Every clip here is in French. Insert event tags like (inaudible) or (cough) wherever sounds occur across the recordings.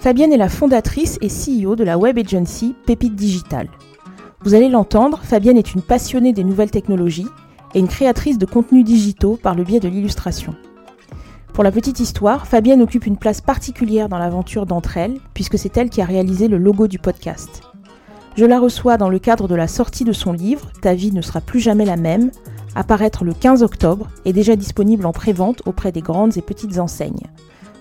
Fabienne est la fondatrice et CEO de la web agency Pépite Digital. Vous allez l'entendre, Fabienne est une passionnée des nouvelles technologies et une créatrice de contenus digitaux par le biais de l'illustration. Pour la petite histoire, Fabienne occupe une place particulière dans l'aventure d'entre elles, puisque c'est elle qui a réalisé le logo du podcast. Je la reçois dans le cadre de la sortie de son livre Ta vie ne sera plus jamais la même, apparaître le 15 octobre et déjà disponible en pré-vente auprès des grandes et petites enseignes.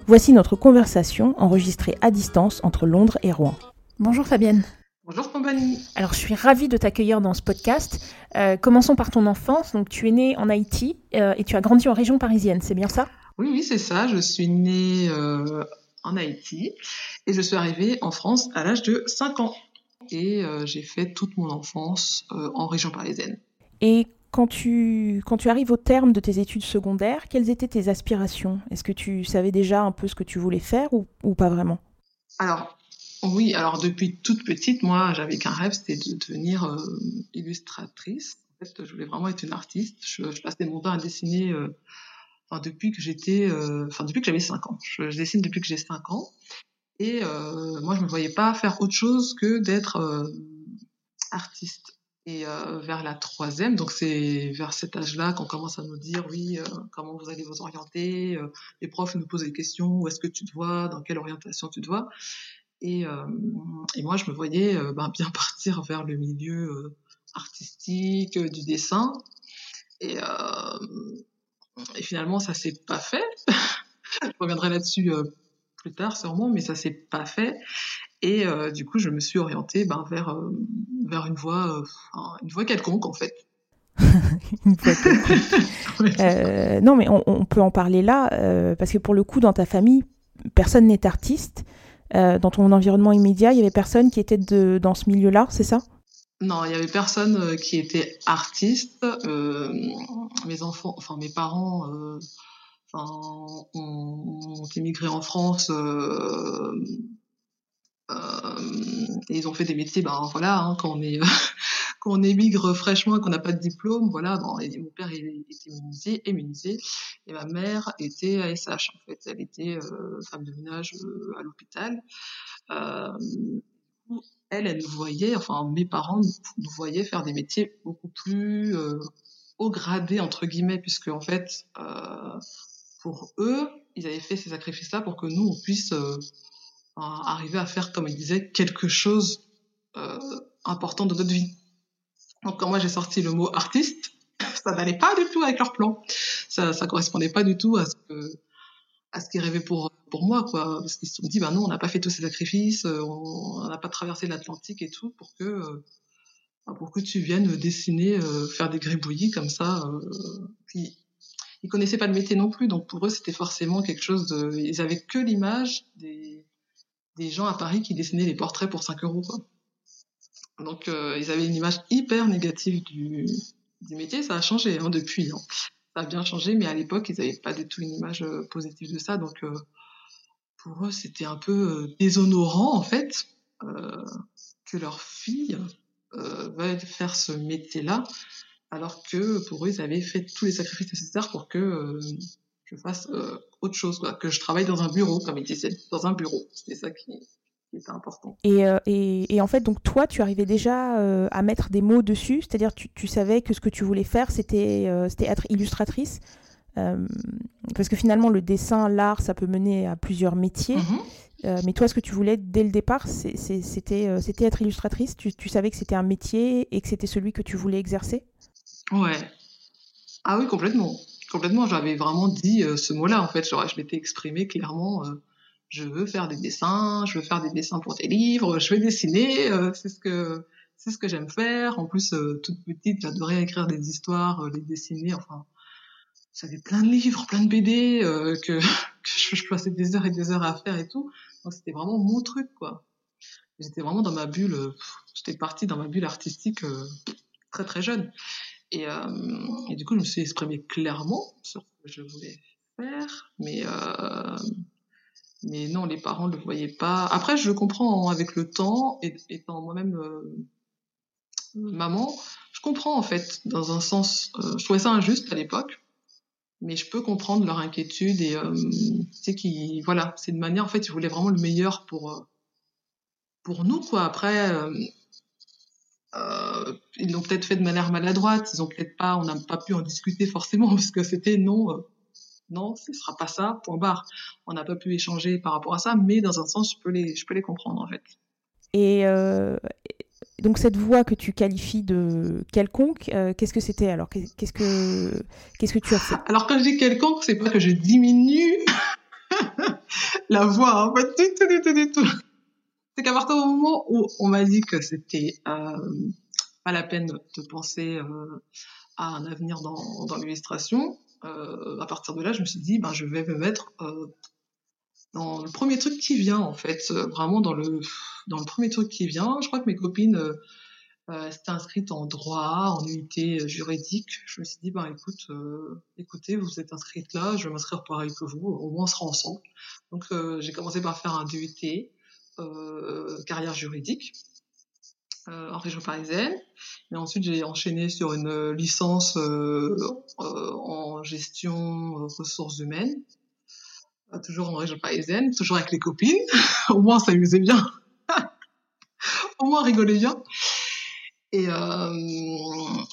Voici notre conversation enregistrée à distance entre Londres et Rouen. Bonjour Fabienne. Bonjour Compagnie. Alors je suis ravie de t'accueillir dans ce podcast. Euh, commençons par ton enfance. Donc tu es née en Haïti euh, et tu as grandi en région parisienne, c'est bien ça? Oui, oui, c'est ça. Je suis née euh, en Haïti et je suis arrivée en France à l'âge de 5 ans. Et j'ai fait toute mon enfance en région parisienne. Et quand tu, quand tu arrives au terme de tes études secondaires, quelles étaient tes aspirations? Est-ce que tu savais déjà un peu ce que tu voulais faire ou, pas vraiment? Alors, oui, alors depuis toute petite, moi, j'avais qu'un rêve, c'était de devenir euh, illustratrice. En fait, je voulais vraiment être une artiste. Je, passais mon temps à dessiner euh, enfin, depuis que j'étais, euh, enfin, depuis que j'avais 5 ans. Je, je, dessine depuis que j'ai 5 ans. Et moi, je me voyais pas faire autre chose que d'être artiste. Et euh, vers la troisième, donc c'est vers cet âge-là qu'on commence à nous dire, oui, euh, comment vous allez vous orienter. Euh, les profs nous posent des questions, où est-ce que tu te vois, dans quelle orientation tu te vois. Et, et moi, je me voyais ben, bien (laughs) partir vers le milieu artistique, du dessin. Et, et finalement, ça s'est pas fait. (laughs) je reviendrai là-dessus plus tard sûrement, mais ça s'est pas fait. Et euh, du coup, je me suis orientée ben, vers, euh, vers une voie, euh, une voie quelconque, en fait. (laughs) une voie quelconque. (laughs) non, mais on, on, peut en parler là, parce que pour le coup, dans ta famille, personne n'est artiste. Dans ton environnement immédiat, il y avait personne qui était de, dans ce milieu-là, c'est ça? Non, il y avait personne qui était artiste. mes enfants, enfin mes parents, enfin, ont, ont, immigré en France ils ont fait des métiers, ben voilà, hein, quand on est (laughs) quand on émigre fraîchement et qu'on n'a pas de diplôme, voilà. Et mon père était menuisier et menuisier, et ma mère était ASH en fait. Elle était euh, femme de ménage euh, à l'hôpital. Euh, elle, elle nous voyait, enfin mes parents nous voyaient faire des métiers beaucoup plus euh, haut gradés entre guillemets, puisque en fait euh, pour eux, ils avaient fait ces sacrifices-là pour que nous on puisse arriver à faire, comme il disait, quelque chose euh, important de notre vie. Donc quand moi j'ai sorti le mot artiste, ça n'allait pas du tout avec leur plan. Ça, ça correspondait pas du tout à ce que à ce qu'ils rêvaient pour pour moi quoi parce qu'ils se sont dit ben non on n'a pas fait tous ces sacrifices on n'a pas traversé l'Atlantique et tout pour que euh, pour que tu viennes dessiner euh, faire des gribouillis comme ça euh, puis ils connaissaient pas le métier non plus donc pour eux c'était forcément quelque chose de ils avaient que l'image des des gens à Paris qui dessinaient les portraits pour 5 euros. Donc euh, ils avaient une image hyper négative du, métier. Ça a changé hein, depuis. Hein. Ça a bien changé, mais à l'époque, ils n'avaient pas du tout une image euh, positive de ça. Donc euh, pour eux, c'était un peu déshonorant en fait que leur fille veuille faire ce métier-là, alors que pour eux, ils avaient fait tous les sacrifices nécessaires pour que je fasse euh, autre chose, quoi, que je travaille dans un bureau, comme il disait, dans un bureau. C'était ça qui, qui, était important. Et, euh, et, et, en fait, donc toi, tu arrivais déjà euh, à mettre des mots dessus, c'est-à-dire tu, tu savais que ce que tu voulais faire, c'était être illustratrice. Parce que finalement, le dessin, l'art, ça peut mener à plusieurs métiers. Mm -hmm. mais toi, ce que tu voulais dès le départ, c'était c'était être illustratrice? Tu, tu savais que c'était un métier et que c'était celui que tu voulais exercer? Ouais. Ah oui, complètement complètement. J'avais vraiment dit euh, ce mot-là, en fait. Genre, je m'étais exprimé clairement. Euh, je veux faire des dessins, je veux faire des dessins pour des livres, je veux dessiner. Euh, c'est ce que c'est ce que j'aime faire. En plus, toute petite, j'adorais écrire des histoires, les dessiner. Enfin, j'avais plein de livres, plein de BD (laughs) que, je, je, passais des heures et des heures à faire et tout. c'était vraiment mon truc, quoi. J'étais vraiment dans ma bulle, j'étais partie dans ma bulle artistique très très jeune. Et, et, du coup, je me suis exprimée clairement sur ce que je voulais faire, mais mais non, les parents ne le voyaient pas. Après, je comprends avec le temps, étant moi-même maman, je comprends en fait, dans un sens, je trouvais ça injuste à l'époque, mais je peux comprendre leur inquiétude et euh, c'est qui voilà c'est une manière en fait ils voulaient vraiment le meilleur pour euh, pour nous quoi après euh, euh, ils l'ont peut-être fait de manière maladroite ils ont peut-être pas on n'a pas pu en discuter forcément (laughs) parce que c'était non euh, non ce sera pas ça point barre. On n'a pas pu échanger par rapport à ça mais dans un sens je peux les je peux les comprendre en fait. Et donc cette voix que tu qualifies de quelconque, euh, qu'est-ce que c'était alors? Qu'est-ce que qu'est-ce que tu as fait? Alors quand je dis quelconque, c'est pas que je diminue (laughs) la voix, hein, pas du tout, du tout, du tout. C'est qu'à partir du moment où on m'a dit que c'était euh, pas la peine de penser euh, à un avenir dans, dans l'illustration, euh, à partir de là, je me suis dit, ben je vais me mettre euh, dans le premier truc qui vient en fait, euh, vraiment dans le dans le premier truc qui vient. Je crois que mes copines euh, s'étaient inscrites en droit, en unité juridique. Je me suis dit ben écoute, écoutez, vous êtes inscrites là, je vais m'inscrire pareil que vous, au moins on sera ensemble. Donc j'ai commencé par faire un DUT carrière juridique. en région parisienne. Et ensuite, j'ai enchaîné sur une licence en gestion ressources humaines toujours en région parisienne, toujours avec les copines. (laughs) Au moins, on s'amusait bien. (laughs) Au moins, rigolait bien. Et, euh,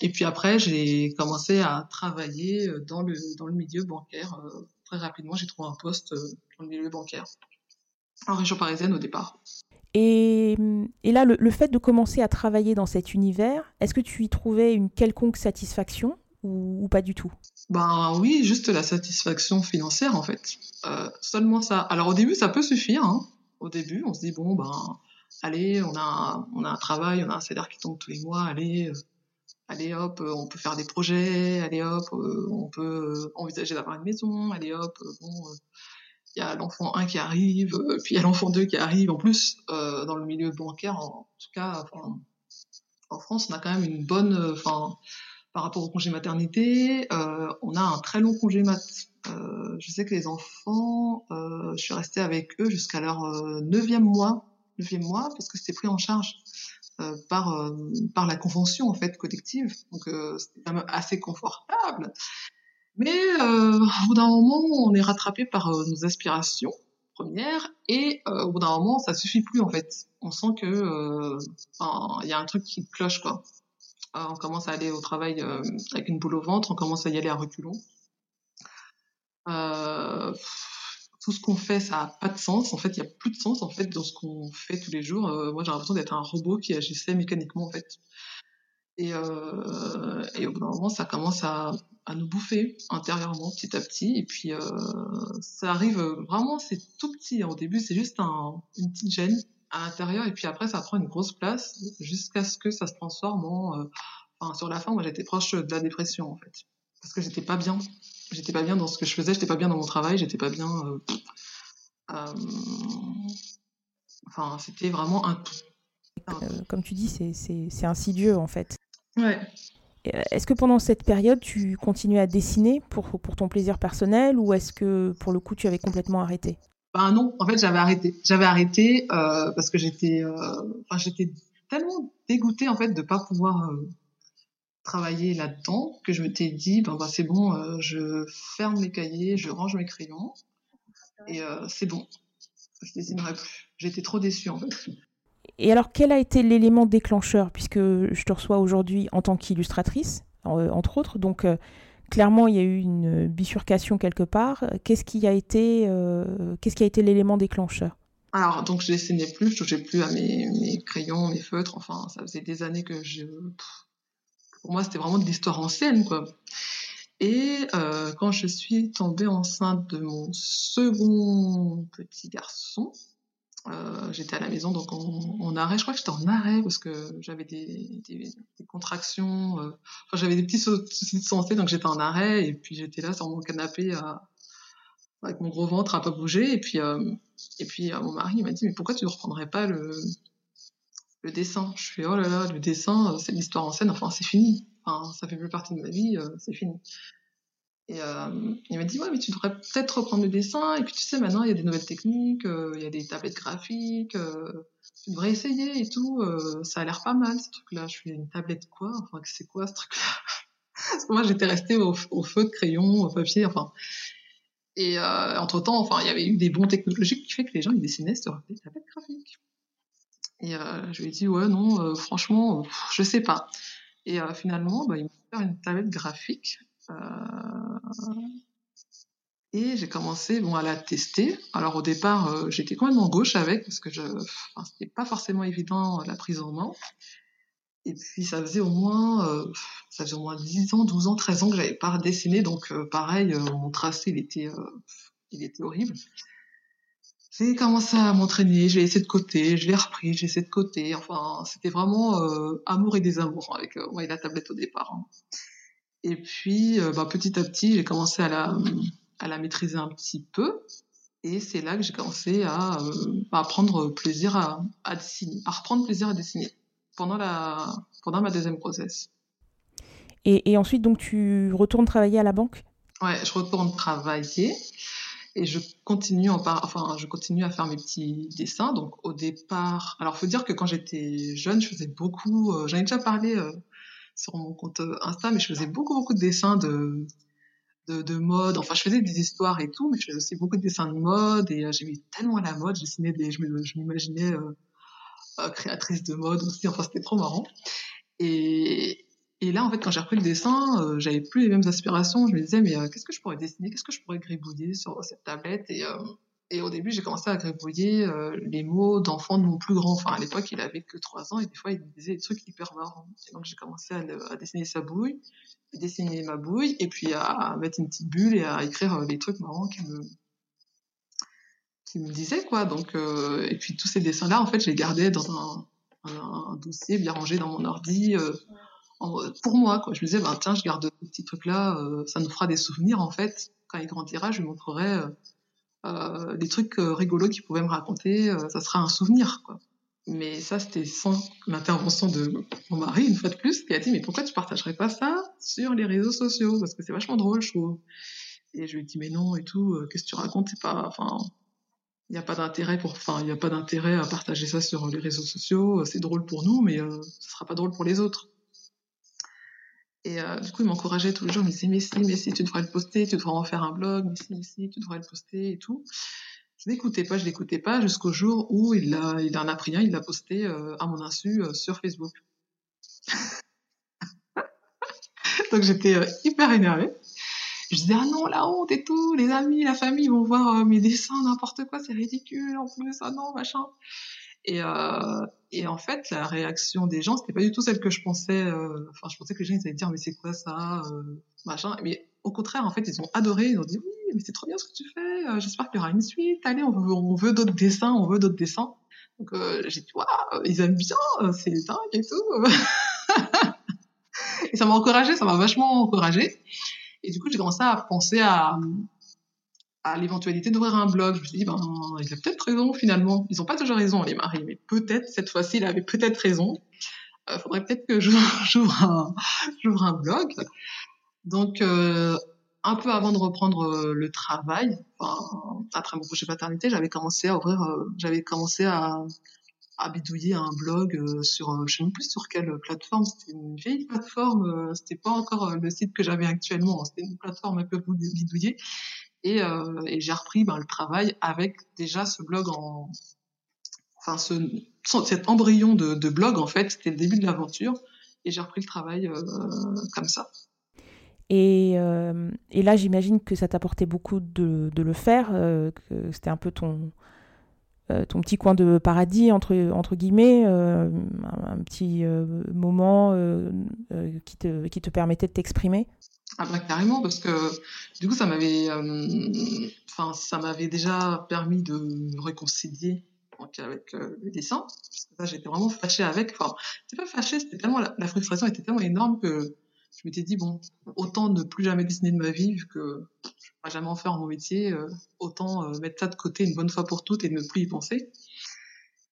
et puis après, j'ai commencé à travailler dans le, dans le milieu bancaire. Euh, très rapidement, j'ai trouvé un poste euh, dans le milieu bancaire, en région parisienne au départ. Et, et là, le, le, fait de commencer à travailler dans cet univers, est-ce que tu y trouvais une quelconque satisfaction ou, ou pas du tout? Ben oui, juste la satisfaction financière en fait. Euh, seulement ça. Alors au début, ça peut suffire. Hein. Au début, on se dit bon ben allez, on a on a un travail, on a un salaire qui tombe tous les mois, allez. Euh, allez hop, euh, on peut faire des projets, allez hop, euh, on peut envisager d'avoir une maison, allez hop, bon, il y a l'enfant 1 qui arrive, puis il y a l'enfant 2 qui arrive. En plus, dans le milieu bancaire, en, tout cas, en France, on a quand même une bonne, enfin, par rapport au congé maternité, euh, on a un très long congé mat. Euh, je sais que les enfants, euh, je suis restée avec eux jusqu'à leur euh, neuvième mois, neuvième mois, parce que c'était pris en charge euh, par euh, par la convention en fait collective, donc c'était quand même assez confortable. Mais au bout d'un moment, on est rattrapé par nos aspirations premières et au bout d'un moment, ça suffit plus en fait. On sent que il y a un truc qui cloche quoi. Euh, on commence à aller au travail euh, avec une boule au ventre, on commence à y aller à reculons. Euh, tout ce qu'on fait, ça n'a pas de sens. En fait, il n'y a plus de sens en fait dans ce qu'on fait tous les jours. moi, j'ai l'impression d'être un robot qui agissait mécaniquement en fait. Et, euh, et au bout d'un moment, ça commence à, nous bouffer intérieurement, petit à petit. Et puis, euh, ça arrive vraiment, c'est tout petit. Au début, c'est juste un, une petite gêne à l'intérieur. Et puis après ça prend une grosse place jusqu'à ce que ça se transforme en euh, enfin sur la fin moi j'étais proche de la dépression en fait. Parce que j'étais pas bien. J'étais pas bien dans ce que je faisais. J'étais pas bien dans mon travail. J'étais pas bien enfin c'était vraiment un tout comme tu dis c'est insidieux en fait ouais est-ce que pendant cette période, tu continuais à dessiner pour, pour ton plaisir personnel ou est-ce que pour le coup, tu avais complètement arrêté? Ben non, en fait j'avais arrêté. J'avais arrêté euh, parce que j'étais, euh, enfin j'étais tellement dégoûtée en fait de pas pouvoir euh, travailler là-dedans que je m'étais dit ben, ben c'est bon, euh, je ferme mes cahiers, je range mes crayons et euh, c'est bon, je dessinerai plus. J'étais trop déçue en fait. Et alors quel a été l'élément déclencheur puisque je te reçois aujourd'hui en tant qu'illustratrice entre autres, donc clairement, il y a eu une bifurcation quelque part. Qu'est-ce qui a été, euh, qu'est-ce qui a été l'élément déclencheur? Alors, donc, je dessinais plus, je touchais plus à mes, crayons, mes feutres. Enfin, ça faisait des années que je. Pour moi, c'était vraiment de l'histoire ancienne, quoi. Et euh, quand je suis tombée enceinte de mon second petit garçon, euh, j'étais à la maison, donc en, arrêt. Je crois que j'étais en arrêt parce que j'avais des, contractions. Euh, enfin, j'avais des petits soucis de santé, donc j'étais en arrêt. Et puis j'étais là sur mon canapé avec mon gros ventre à pas bouger. Et puis, et puis mon mari m'a dit, mais pourquoi tu ne reprendrais pas le, le dessin? Je fais, oh là là, le dessin, c'est l'histoire en scène, enfin, c'est fini. Enfin, ça fait plus partie de ma vie, c'est fini. Et euh, il m'a dit ouais mais tu devrais peut-être reprendre le dessin et puis tu sais maintenant il y a des nouvelles techniques, euh, il y a des tablettes graphiques, euh, tu devrais essayer et tout, ça a l'air pas mal ce truc-là. Je fais une tablette quoi? Enfin c'est quoi ce truc-là? (laughs) Parce que moi j'étais restée au, feu de crayon, au papier, enfin. Et euh, entre temps enfin il y avait eu des bons technologiques qui fait que les gens ils dessinaient sur des tablettes graphiques. Et je lui ai dit ouais non franchement je sais pas. Et finalement bah, il m'a fait une tablette graphique et j'ai commencé bon, à la tester. Alors au départ, euh, j'étais complètement gauche avec parce que je, enfin, pas forcément évident la prise en main. Et puis ça faisait au moins, euh, ça faisait au moins 10 ans, 12 ans, 13 ans que j'avais pas dessiné. Donc pareil, mon tracé il était, il était horrible. J'ai commencé à m'entraîner, j'ai laissé de côté, je l'ai repris, j'ai laissé de côté. Enfin, c'était vraiment amour et désamour avec ouais, la tablette au départ. Hein. Et puis, euh, bah, petit à petit, j'ai commencé à la, à la maîtriser un petit peu. Et c'est là que j'ai commencé à, euh, à prendre plaisir à, à, dessiner, à reprendre plaisir à dessiner pendant, la, pendant ma deuxième process. Et, et ensuite, donc, tu retournes travailler à la banque? Ouais, je retourne travailler et je continue en par... enfin je continue à faire mes petits dessins donc au départ alors faut dire que quand j'étais jeune je faisais beaucoup euh, j'en ai déjà parlé euh, sur mon compte euh, Insta, mais je faisais beaucoup, beaucoup de dessins de, de, de, mode. Enfin, je faisais des histoires et tout, mais je faisais aussi beaucoup de dessins de mode et euh, j'aimais tellement la mode. Je dessinais des, je m'imaginais euh, créatrice de mode aussi. Enfin, c'était trop marrant. Et, et là, en fait, quand j'ai repris le dessin, euh, j'avais plus les mêmes aspirations. Je me disais, mais qu'est-ce que je pourrais dessiner? Qu'est-ce que je pourrais gribouiller sur cette tablette? Et et au début, j'ai commencé à gribouiller euh, les mots d'enfants de mon plus grand. Enfin, à l'époque, il avait que 3 ans et des fois, il disait des trucs hyper marrants. Et donc, j'ai commencé à, dessiner sa bouille, à dessiner ma bouille, et puis à, mettre une petite bulle et à écrire euh, les trucs marrants qui me, qui me disaient, quoi. Donc, euh, et puis tous ces dessins-là, en fait, je les gardais dans un, dossier bien rangé dans mon ordi. Euh, pour moi, quoi. Je me disais, ben, tiens, je garde ce petit truc-là, euh, ça nous fera des souvenirs, en fait. Quand il grandira, je lui montrerai euh, des trucs euh, rigolos qu'il pouvait me raconter, euh, ça sera un souvenir. Mais ça, c'était sans l'intervention de mon mari, une fois de plus, qui a dit, mais pourquoi tu partagerais pas ça sur les réseaux sociaux? Parce que c'est vachement drôle, je trouve. Et je lui ai dit, mais non, et tout, qu'est-ce que tu racontes? Il n'y a pas d'intérêt pour, enfin, il n'y a pas d'intérêt à partager ça sur les réseaux sociaux. C'est drôle pour nous, mais ce sera pas drôle pour les autres. Et euh, du coup, il m'encourageait tous les jours, il me disait, mais si, mais si, tu devrais le poster, tu devrais en faire un blog, mais si, mais si, tu devrais le poster et tout. Je n'écoutais pas, je l'écoutais pas, jusqu'au jour où il, a, il en a pris un, il l'a posté euh, à mon insu euh, sur Facebook. (laughs) Donc j'étais hyper énervée. Je disais, ah non, la honte et tout, les amis, la famille vont voir mes dessins, n'importe quoi, c'est ridicule en plus, ah non, machin. Et, euh, et en fait, la réaction des gens, c'était pas du tout celle que je pensais. Euh, enfin, je pensais que les gens ils allaient dire mais c'est quoi ça, euh, machin. Mais au contraire, en fait, ils ont adoré. Ils ont dit oui, mais c'est trop bien ce que tu fais. Euh, j'espère qu'il y aura une suite. Allez, on veut, on veut d'autres dessins, on veut d'autres dessins. Donc j'ai dit waouh, ils aiment bien, c'est dingue et tout. (laughs) et ça m'a encouragé, ça m'a vachement encouragé. Et du coup, j'ai commencé à penser à à l'éventualité d'ouvrir un blog. Je me suis dit, ben, il a peut-être raison finalement. Ils n'ont pas toujours raison, les maris, mais peut-être cette fois-ci, il avait peut-être raison. Il euh, faudrait peut-être que j'ouvre un, blog. Donc, euh, un peu avant de reprendre euh, le travail, enfin, après mon projet paternité, j'avais commencé à ouvrir, j'avais commencé à, bidouiller un blog sur, je sais même plus sur quelle plateforme. C'était une vieille plateforme. c'était pas encore le site que j'avais actuellement. C'était une plateforme un peu bidouillée. Et, euh, et j'ai repris ben, le travail avec déjà ce blog en, enfin ce, cet embryon de, blog en fait, c'était le début de l'aventure. Et j'ai repris le travail euh, comme ça. Et, euh, et là, j'imagine que ça t'apportait beaucoup de, de, le faire, que c'était un peu ton, ton petit coin de paradis, entre, entre guillemets, un, petit moment qui, te, qui te permettait de t'exprimer ah bah carrément parce que du coup ça m'avait euh, enfin ça m'avait déjà permis de me réconcilier avec euh, le dessin j'étais vraiment fâchée avec enfin c'était pas fâchée c'était tellement la, frustration était tellement énorme que je m'étais dit bon autant ne plus jamais dessiner de ma vie vu que va jamais en faire mon métier, autant mettre ça de côté une bonne fois pour toutes et ne plus y penser.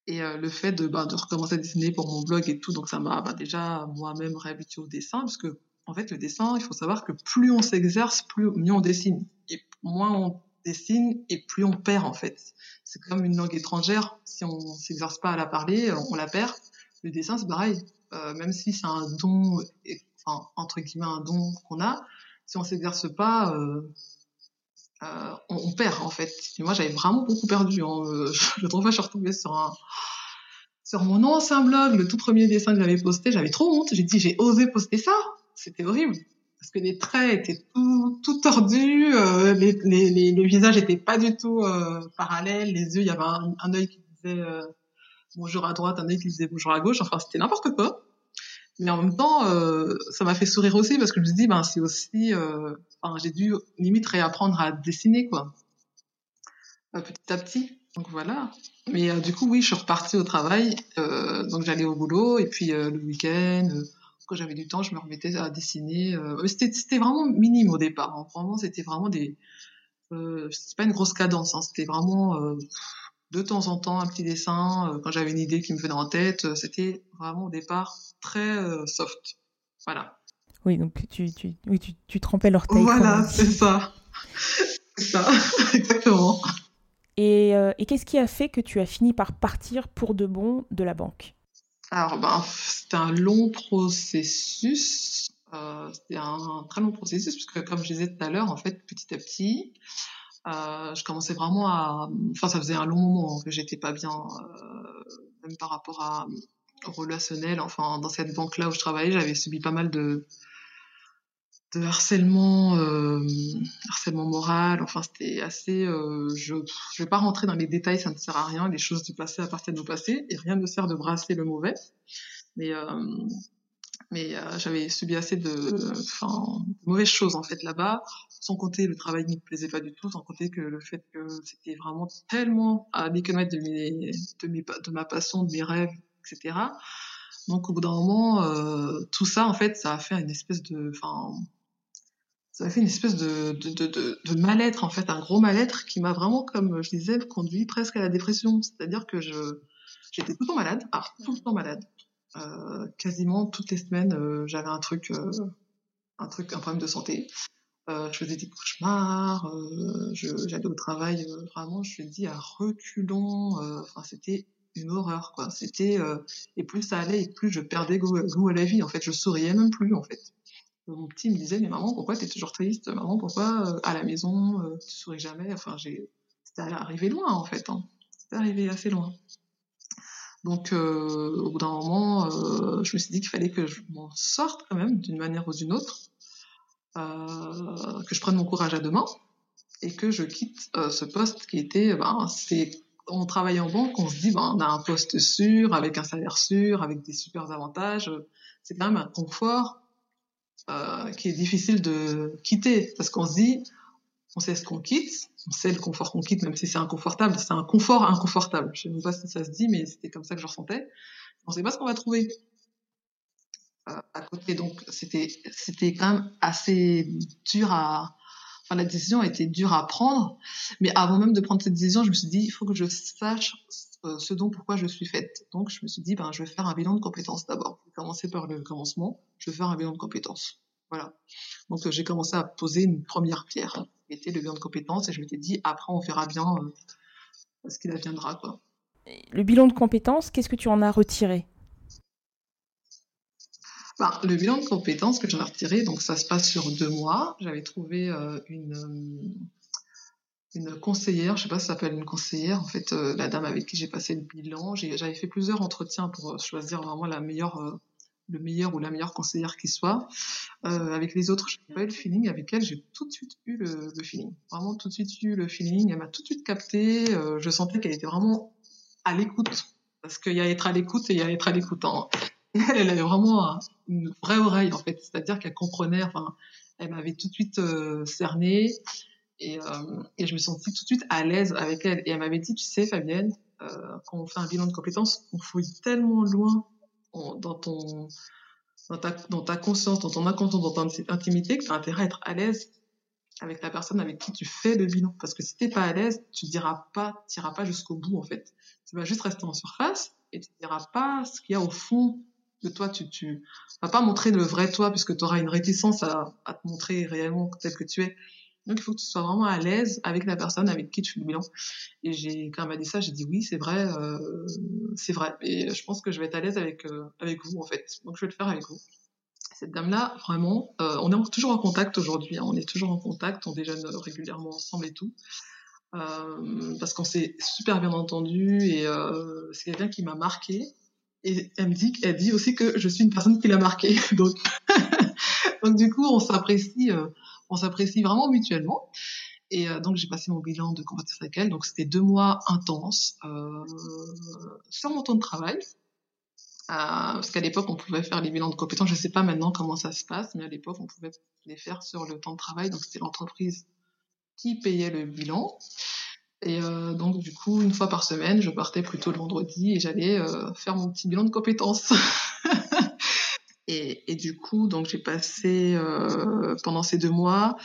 Et le fait de, bah, de recommencer à dessiner pour mon blog et tout, donc ça m'a bah, déjà moi-même réhabitué au dessin, parce que en fait le dessin, il faut savoir que plus on s'exerce, plus mieux on dessine, et moins on dessine et plus on perd en fait. C'est comme une langue étrangère, si on s'exerce pas à la parler, on la perd. Le dessin c'est pareil, euh, même si c'est un don, entre guillemets un don qu'on a, si on s'exerce pas, euh, euh, on, perd en fait. Et moi j'avais vraiment beaucoup perdu. Hein. (laughs) Je, trouve pas, je suis retombée sur sur mon ancien blog, le tout premier dessin que j'avais posté, j'avais trop honte. J'ai dit j'ai osé poster ça, c'était horrible parce que les traits étaient tout, tout tordus, euh, les, les, les, les, visages étaient pas du tout euh, parallèles, les yeux, il y avait un, un œil qui disait euh, bonjour à droite, un œil qui disait bonjour à gauche, enfin c'était n'importe quoi. Mais en même temps, euh, ça m'a fait sourire aussi parce que je me dis, ben c'est aussi, j'ai dû limite réapprendre à dessiner quoi, petit à petit. Donc voilà. Mais du coup, oui, je suis repartie au travail, donc j'allais au boulot et puis le week-end quand j'avais du temps, je me remettais à dessiner. Euh, c'était vraiment minime au départ. Hein. Vraiment, c'était vraiment des. Euh, c'était pas une grosse cadence. Hein. C'était vraiment euh, de temps en temps un petit dessin. Euh, quand j'avais une idée qui me venait en tête, c'était vraiment au départ très soft. Voilà. Oui, donc tu, tu, oui, tu, tu trempais l'orteil. Voilà, c'est ça. c'est ça, (laughs) exactement. Et, et qu'est-ce qui a fait que tu as fini par partir pour de bon de la banque? Alors, ben, c'était un long processus. Euh, c'était un, très long processus, puisque comme je disais tout à l'heure, en fait, petit à petit, euh, je commençais vraiment à... Enfin, ça faisait un long moment que j'étais pas bien, euh, même par rapport à relationnel. Enfin, dans cette banque-là où je travaillais, j'avais subi pas mal de, de harcèlement, euh, harcèlement moral. Enfin, c'était assez. Euh, je je vais pas rentrer dans les détails, ça ne sert à rien. Les choses du passé appartiennent au passé et rien ne sert de brasser le mauvais. Mais euh, mais j'avais subi assez de, de mauvaises choses en fait là-bas. Sans compter le travail ne me plaisait pas du tout, sans compter que le fait que c'était vraiment tellement à des de mes, de mes, de ma passion, de mes rêves, etc. Donc au bout d'un moment, tout ça en fait, ça a fait une espèce de, enfin ça a fait une espèce de, mal-être, en fait, un gros mal-être qui m'a vraiment, comme je disais, conduit presque à la dépression. C'est-à-dire que j'étais tout le temps malade, alors tout le temps malade. Euh, quasiment toutes les semaines, euh, j'avais un truc, euh, un truc, un problème de santé. Je faisais des cauchemars, j'allais au travail, vraiment, je te dis, à reculons. Enfin, c'était une horreur. C'était, et plus ça allait, et plus je perdais goût, goût à la vie. En fait, je souriais même plus, en fait mon petit me disait mais maman pourquoi t'es toujours triste? Maman pourquoi euh, à la maison euh, tu souris jamais? Enfin j'ai c'était arrivé loin en fait hein. c'était arrivé assez loin donc euh, au bout d'un moment euh, je me suis dit qu'il fallait que je m'en sorte quand même d'une manière ou d'une autre que je prenne mon courage à deux mains et que je quitte ce poste qui était ben c'est on travaille en banque, on se dit, ben, on a un poste sûr, avec un salaire sûr, avec des super avantages. C'est quand même un confort euh, qui est difficile de quitter parce qu'on se dit, on sait ce qu'on quitte, on sait le confort qu'on quitte, même si c'est inconfortable, c'est un confort inconfortable. Je ne sais pas si ça se dit, mais c'était comme ça que je ressentais. On ne sait pas ce qu'on va trouver euh, à côté, donc c'était c'était quand même assez dur à. Enfin, la décision a été dure à prendre, mais avant même de prendre cette décision, je me suis dit, il faut que je sache euh, ce dont pourquoi je suis faite. Donc je me suis dit, ben, je vais faire un bilan de compétences d'abord. Je commencer par le commencement, je vais faire un bilan de compétences. Voilà. Donc euh, j'ai commencé à poser une première pierre, qui était le bilan de compétences, et je m'étais dit, après on verra bien euh, ce qu'il adviendra. Quoi. Le bilan de compétences, qu'est-ce que tu en as retiré? Le bilan de compétences que j'en ai retiré, donc ça se passe sur deux mois. J'avais trouvé euh, une, une conseillère, je sais pas si ça s'appelle une conseillère, en fait, euh, la dame avec qui j'ai passé le bilan, j'avais fait plusieurs entretiens pour euh, choisir vraiment la meilleure, euh, le meilleur ou la meilleure conseillère qui soit. Euh, avec les autres, j'ai pas eu le feeling. Avec elle, j'ai tout de suite eu le, le, feeling. Vraiment tout de suite eu le feeling. Elle m'a tout de suite capté. je sentais qu'elle était vraiment à l'écoute. Parce qu'il y a être à l'écoute et il y a être à l'écoute. Hein. Elle, avait vraiment une vraie oreille, en fait. C'est-à-dire qu'elle comprenait, enfin, elle m'avait tout de suite cerné. Et, euh, et, je me sentis tout de suite à l'aise avec elle. Et elle m'avait dit, tu sais, Fabienne, euh, quand on fait un bilan de compétences, on fouille tellement loin dans ton dans ta, conscience, dans ton inconscient, dans ton intimité, que tu as intérêt à être à l'aise avec la personne avec qui tu fais le bilan. Parce que si t'es pas à l'aise, tu diras pas, tu iras pas jusqu'au bout, en fait. Tu vas juste rester en surface et tu diras pas ce qu'il y a au fond de toi. Tu, tu vas pas montrer le vrai toi puisque tu auras une réticence à, te montrer réellement tel que tu es. Donc, il faut que tu sois vraiment à l'aise avec la personne avec qui tu fais le bilan. Et j'ai, quand elle m'a dit ça, j'ai dit oui, c'est vrai, euh, c'est vrai. Et je pense que je vais être à l'aise avec, euh, avec vous, en fait. Donc, je vais le faire avec vous cette dame-là, vraiment, euh, on est toujours en contact aujourd'hui. Hein. on est toujours en contact, on déjeune régulièrement ensemble et tout. Euh, parce qu'on s'est super bien entendu et euh, c'est quelqu'un qui m'a marqué. Et elle me dit, elle dit aussi que je suis une personne qui l'a marqué. (laughs) Donc, (laughs) donc du coup, on s'apprécie, on s'apprécie vraiment mutuellement. Et donc j'ai passé mon bilan de compétences avec elle. Donc c'était deux mois intenses sur mon temps de travail. Euh, parce qu'à l'époque, on pouvait faire les bilans de compétences. Je ne sais pas maintenant comment ça se passe, mais à l'époque, on pouvait les faire sur le temps de travail. Donc, c'était l'entreprise qui payait le bilan. Et euh, donc, du coup, une fois par semaine, je partais plutôt le vendredi et j'allais euh, faire mon petit bilan de compétences. (laughs) et, du coup, donc j'ai passé euh, pendant ces deux mois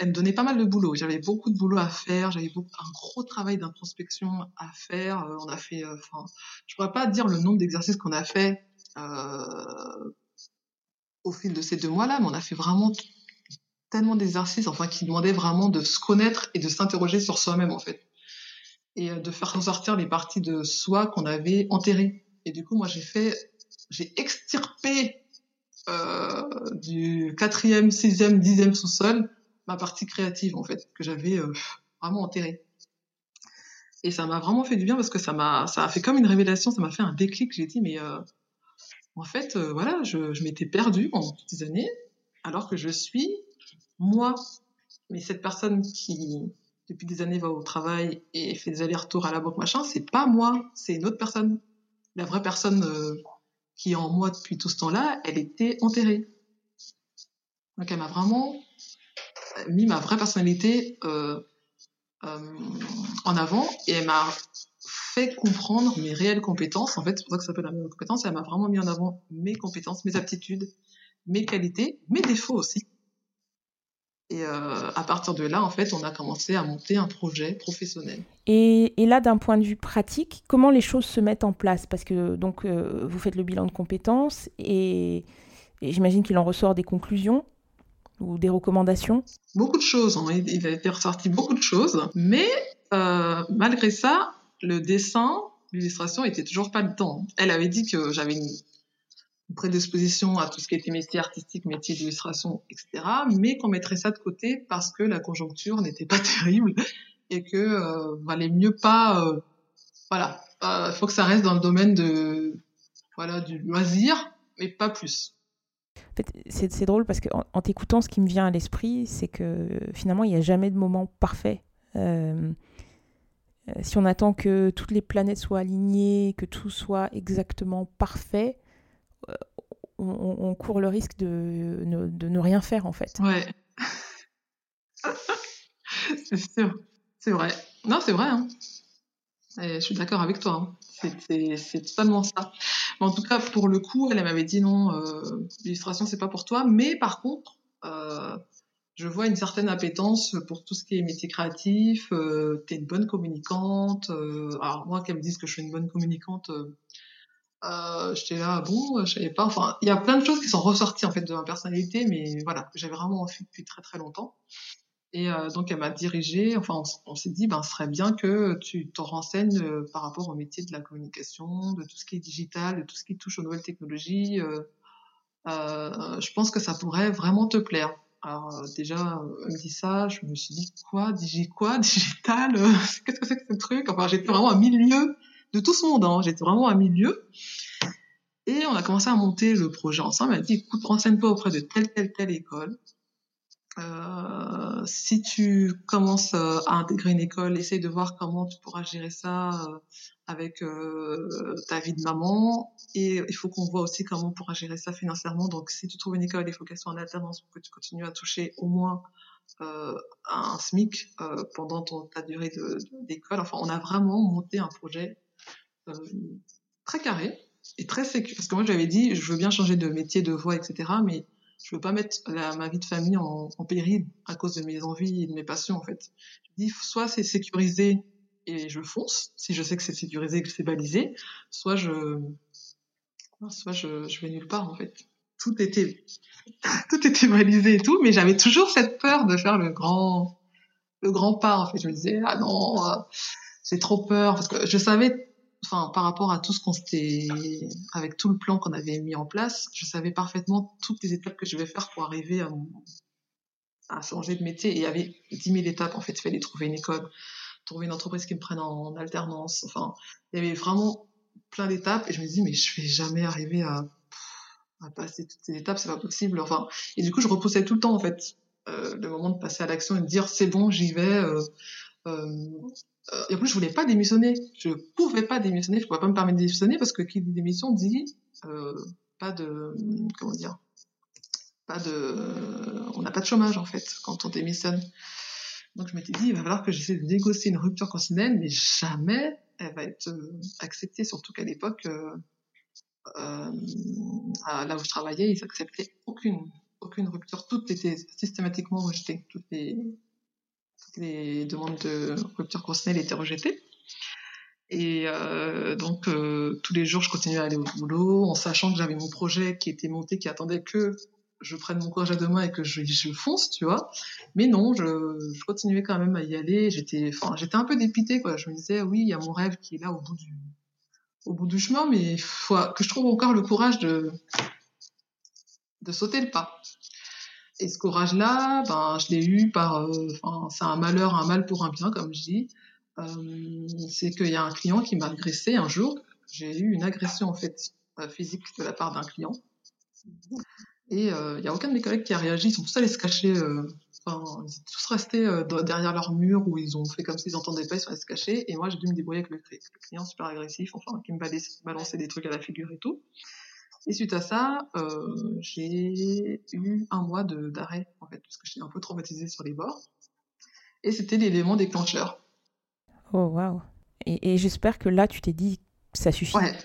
elle me donnait pas mal de boulot. J'avais beaucoup de boulot à faire, j'avais un gros travail d'introspection à faire. On a fait, je pourrais pas dire le nombre d'exercices qu'on a fait au fil de ces deux mois-là, mais on a fait vraiment tellement d'exercices, enfin, qui demandaient vraiment de se connaître et de s'interroger sur soi-même, en fait, et de faire ressortir les parties de soi qu'on avait enterrées. Et du coup, moi, j'ai fait, j'ai extirpé euh, du quatrième, sixième, dixième sous-sol ma partie créative en fait que j'avais euh, vraiment enterrée. Et ça m'a vraiment fait du bien parce que ça m'a ça a fait comme une révélation, ça m'a fait un déclic. J'ai dit mais euh, en fait euh, voilà, je, je m'étais perdue pendant toutes ces années alors que je suis moi. Mais cette personne qui depuis des années va au travail et fait des allers-retours à la banque machin, c'est pas moi, c'est une autre personne. La vraie personne qui est en moi depuis tout ce temps-là, elle était enterrée. Donc elle m'a vraiment mis ma vraie personnalité euh, euh, en avant et elle m'a fait comprendre mes réelles compétences. En fait, c'est pour ça que ça s'appelle la meilleure compétence. Elle m'a vraiment mis en avant mes compétences, mes aptitudes, mes qualités, mes défauts aussi. Et euh, à partir de là, en fait, on a commencé à monter un projet professionnel. Et, et là, d'un point de vue pratique, comment les choses se mettent en place? Parce que donc, euh, vous faites le bilan de compétences et, et j'imagine qu'il en ressort des conclusions ou des recommandations Beaucoup de choses. Hein. Il a été ressorti beaucoup de choses. Mais euh, malgré ça, le dessin, l'illustration était toujours pas le temps. Elle avait dit que j'avais une, prédisposition à tout ce qui était métier artistique, métier d'illustration, etc. Mais qu'on mettrait ça de côté parce que la conjoncture n'était pas (laughs) terrible et que euh, valait mieux pas. Euh, voilà, il euh, faut que ça reste dans le domaine de voilà du loisir, mais pas plus. En fait, c'est drôle parce qu'en en, t'écoutant, ce qui me vient à l'esprit, c'est que finalement, il n'y a jamais de moment parfait. Euh, euh, si on attend que toutes les planètes soient alignées, que tout soit exactement parfait, on, on, court le risque de, ne rien faire en fait. Ouais. (laughs) c'est sûr. C'est vrai. Non, c'est vrai. Hein. je suis d'accord avec toi. Hein. C'est totalement ça. Mais en tout cas, pour le coup, elle, m'avait dit non, euh, l'illustration, c'est pas pour toi. Mais par contre, euh, je vois une certaine appétence pour tout ce qui est métier créatif. Euh, T'es une bonne communicante. Euh, alors moi, qu'elle me dise que je suis une bonne communicante, euh, j'étais là, bon, je savais pas. Enfin, il y a plein de choses qui sont ressorties en fait de ma personnalité, mais voilà, j'avais vraiment envie depuis très très longtemps. Et euh, donc elle m'a dirigée, enfin on, s'est dit, ben ce serait bien que tu te renseignes euh, par rapport au métier de la communication, de tout ce qui est digital, de tout ce qui touche aux nouvelles technologies. Je pense que ça pourrait vraiment te plaire. Alors déjà, elle me dit ça, je me suis dit quoi, digi quoi, (laughs) digital, qu'est-ce que c'est que ce truc? Enfin, j'étais vraiment à milieu de tout ce monde, hein. j'étais vraiment à milieu. Et on a commencé à monter le projet ensemble. Elle m'a dit, écoute, renseigne-toi auprès de telle, telle, telle école. Euh, si tu commences euh, à intégrer une école, essaye de voir comment tu pourras gérer ça euh, avec ta vie de maman. Et il faut qu'on voit aussi comment on pourra gérer ça financièrement. Donc, si tu trouves une école, il faut qu'elle soit en alternance pour que tu continues à toucher au moins un SMIC pendant ta durée d'école. Enfin, on a vraiment monté un projet très carré et très sécu. Parce que moi, j'avais dit, je veux bien changer de métier, de voie, etc. Mais je veux pas mettre ma vie de famille en, péril à cause de mes envies et de mes passions en fait. Je dis soit c'est sécurisé et je fonce si je sais que c'est sécurisé et que c'est balisé, soit je soit je, je vais nulle part en fait. Tout était (laughs) tout était balisé et tout, mais j'avais toujours cette peur de faire le grand le grand pas en fait. Je me disais ah non, euh, j'ai trop peur parce que je savais enfin, par rapport à tout ce qu'on s'était, avec tout le plan qu'on avait mis en place, je savais parfaitement toutes les étapes que je vais faire pour arriver à, changer de métier. Et il y avait 10 000 étapes, en fait. Il fallait trouver une école, trouver une entreprise qui me prenne en, alternance. Enfin, il y avait vraiment plein d'étapes. Et je me dis, mais je vais jamais arriver à, passer toutes ces étapes, c'est pas possible. Enfin, et du coup, je repoussais tout le temps, en fait, euh, le moment de passer à l'action et de dire, c'est bon, j'y vais. Euh, et en plus, je voulais pas démissionner. Je pouvais pas démissionner. Je pouvais pas me permettre de démissionner parce que qui dit démission dit euh, pas de comment dire, pas de, on n'a pas de chômage en fait quand on démissionne. Donc je m'étais dit, il va falloir que j'essaie de négocier une rupture conventionnelle, mais jamais elle va être euh, acceptée. Surtout qu'à l'époque, euh, euh, là où je travaillais, ils acceptaient aucune aucune rupture. Tout était systématiquement rejeté. Toutes les les demandes de rupture conventionnelle étaient rejetées. Et euh, donc, euh, tous les jours, je continuais à aller au boulot, en sachant que j'avais mon projet qui était monté, qui attendait que je prenne mon courage à deux mains et que je, fonce, tu vois. Mais non, je, continuais quand même à y aller. J'étais, j'étais un peu dépitée, quoi. Je me disais, oui, il y a mon rêve qui est là au bout du, au bout du chemin, mais faut que je trouve encore le courage de, de sauter le pas. Et ce courage-là, ben, je l'ai eu par, euh, enfin, c'est un malheur, un mal pour un bien, comme je dis. Euh, c'est qu'il y a un client qui m'a agressé un jour. J'ai eu une agression en fait euh, physique de la part d'un client. Et il n'y a aucun de mes collègues qui a réagi. Ils sont tous allés se cacher. Ils sont tous restés derrière leur mur où ils ont fait comme s'ils n'entendaient pas, ils sont allés se cacher. Et moi, j'ai dû me débrouiller avec le, client super agressif, enfin, qui me balançait des trucs à la figure et tout. Et suite à ça, euh, j'ai eu un mois d'arrêt, en fait, parce que j'étais un peu traumatisée sur les bords. Et c'était l'élément déclencheur. Oh, waouh. Et, et j'espère que là, tu t'es dit, ça suffit. Ouais.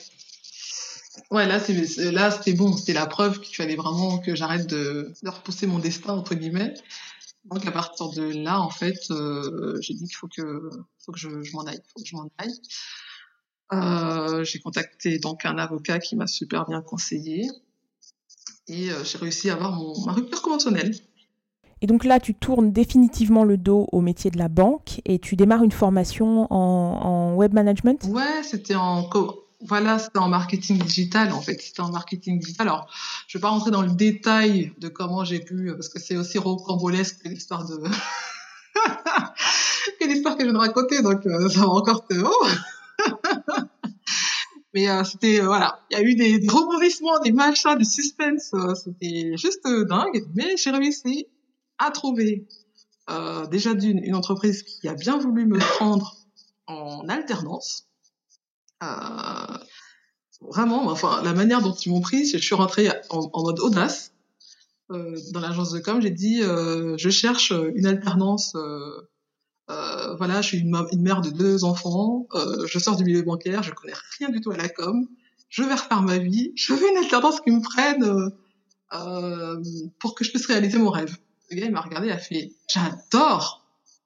Ouais, là, c'était bon. C'était la preuve qu'il fallait vraiment que j'arrête de, de, repousser mon destin, entre guillemets. Donc, à partir de là, en fait, euh, j'ai dit qu'il faut que, faut que je, je m'en aille. Faut que je m'en aille. Euh, j'ai contacté donc un avocat qui m'a super bien conseillé et euh, j'ai réussi à avoir mon, ma rupture conventionnelle. Et donc là, tu tournes définitivement le dos au métier de la banque et tu démarres une formation en, en web management? Ouais, c'était en voilà, c'était en marketing digital en fait. C'était en marketing digital. Alors, je vais pas rentrer dans le détail de comment j'ai pu, parce que c'est aussi rocambolesque que l'histoire de (laughs) que l'histoire que je viens de raconter, donc euh, ça va encore te. Mais euh, c'était euh, voilà, il y a eu des, des, rebondissements, des machins, des suspens, euh, c'était juste dingue. Mais j'ai réussi à trouver déjà d'une une entreprise qui a bien voulu me prendre en alternance. vraiment, enfin la manière dont ils m'ont pris, je suis rentrée en, mode audace. dans l'agence de com, j'ai dit je cherche une alternance voilà, je suis une, mère de deux enfants, euh, je sors du milieu bancaire, je connais rien du tout à la com, je vais refaire ma vie, je veux une alternance qui me prenne euh, euh, pour que je puisse réaliser mon rêve. Le gars, il m'a regardé, il a fait « J'adore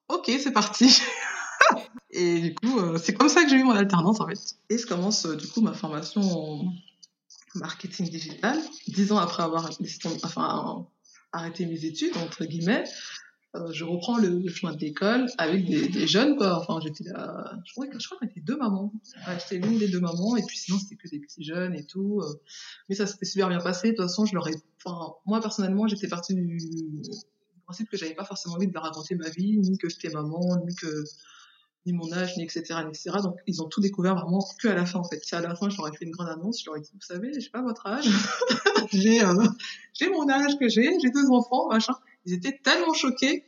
Ok, c'est parti (laughs) !» Et du coup, euh, c'est comme ça que j'ai eu mon alternance, en fait. Et je commence, du coup, ma formation en marketing digital, dix ans après avoir arrêté mes études, entre guillemets. Euh, je reprends le, chemin de l'école avec des, jeunes, quoi. Enfin, j'étais là, je crois, je crois qu'on deux mamans. Ouais, j'étais l'une des deux mamans, et puis sinon, c'était que des petits jeunes et tout. Euh. Mais ça s'était super bien passé. De toute façon, je leur ai, enfin, moi, personnellement, j'étais partie du, du principe que j'avais pas forcément envie de leur raconter ma vie, ni que j'étais maman, ni que, ni mon âge, ni etc., etc. Donc, ils ont tout découvert vraiment que à la fin, en fait. C'est à la fin, je leur ai fait une grande annonce, je leur ai dit, vous savez, j'ai pas votre âge. (laughs) j'ai, euh, j'ai mon âge que j'ai, j'ai deux enfants, machin ils étaient tellement choqués,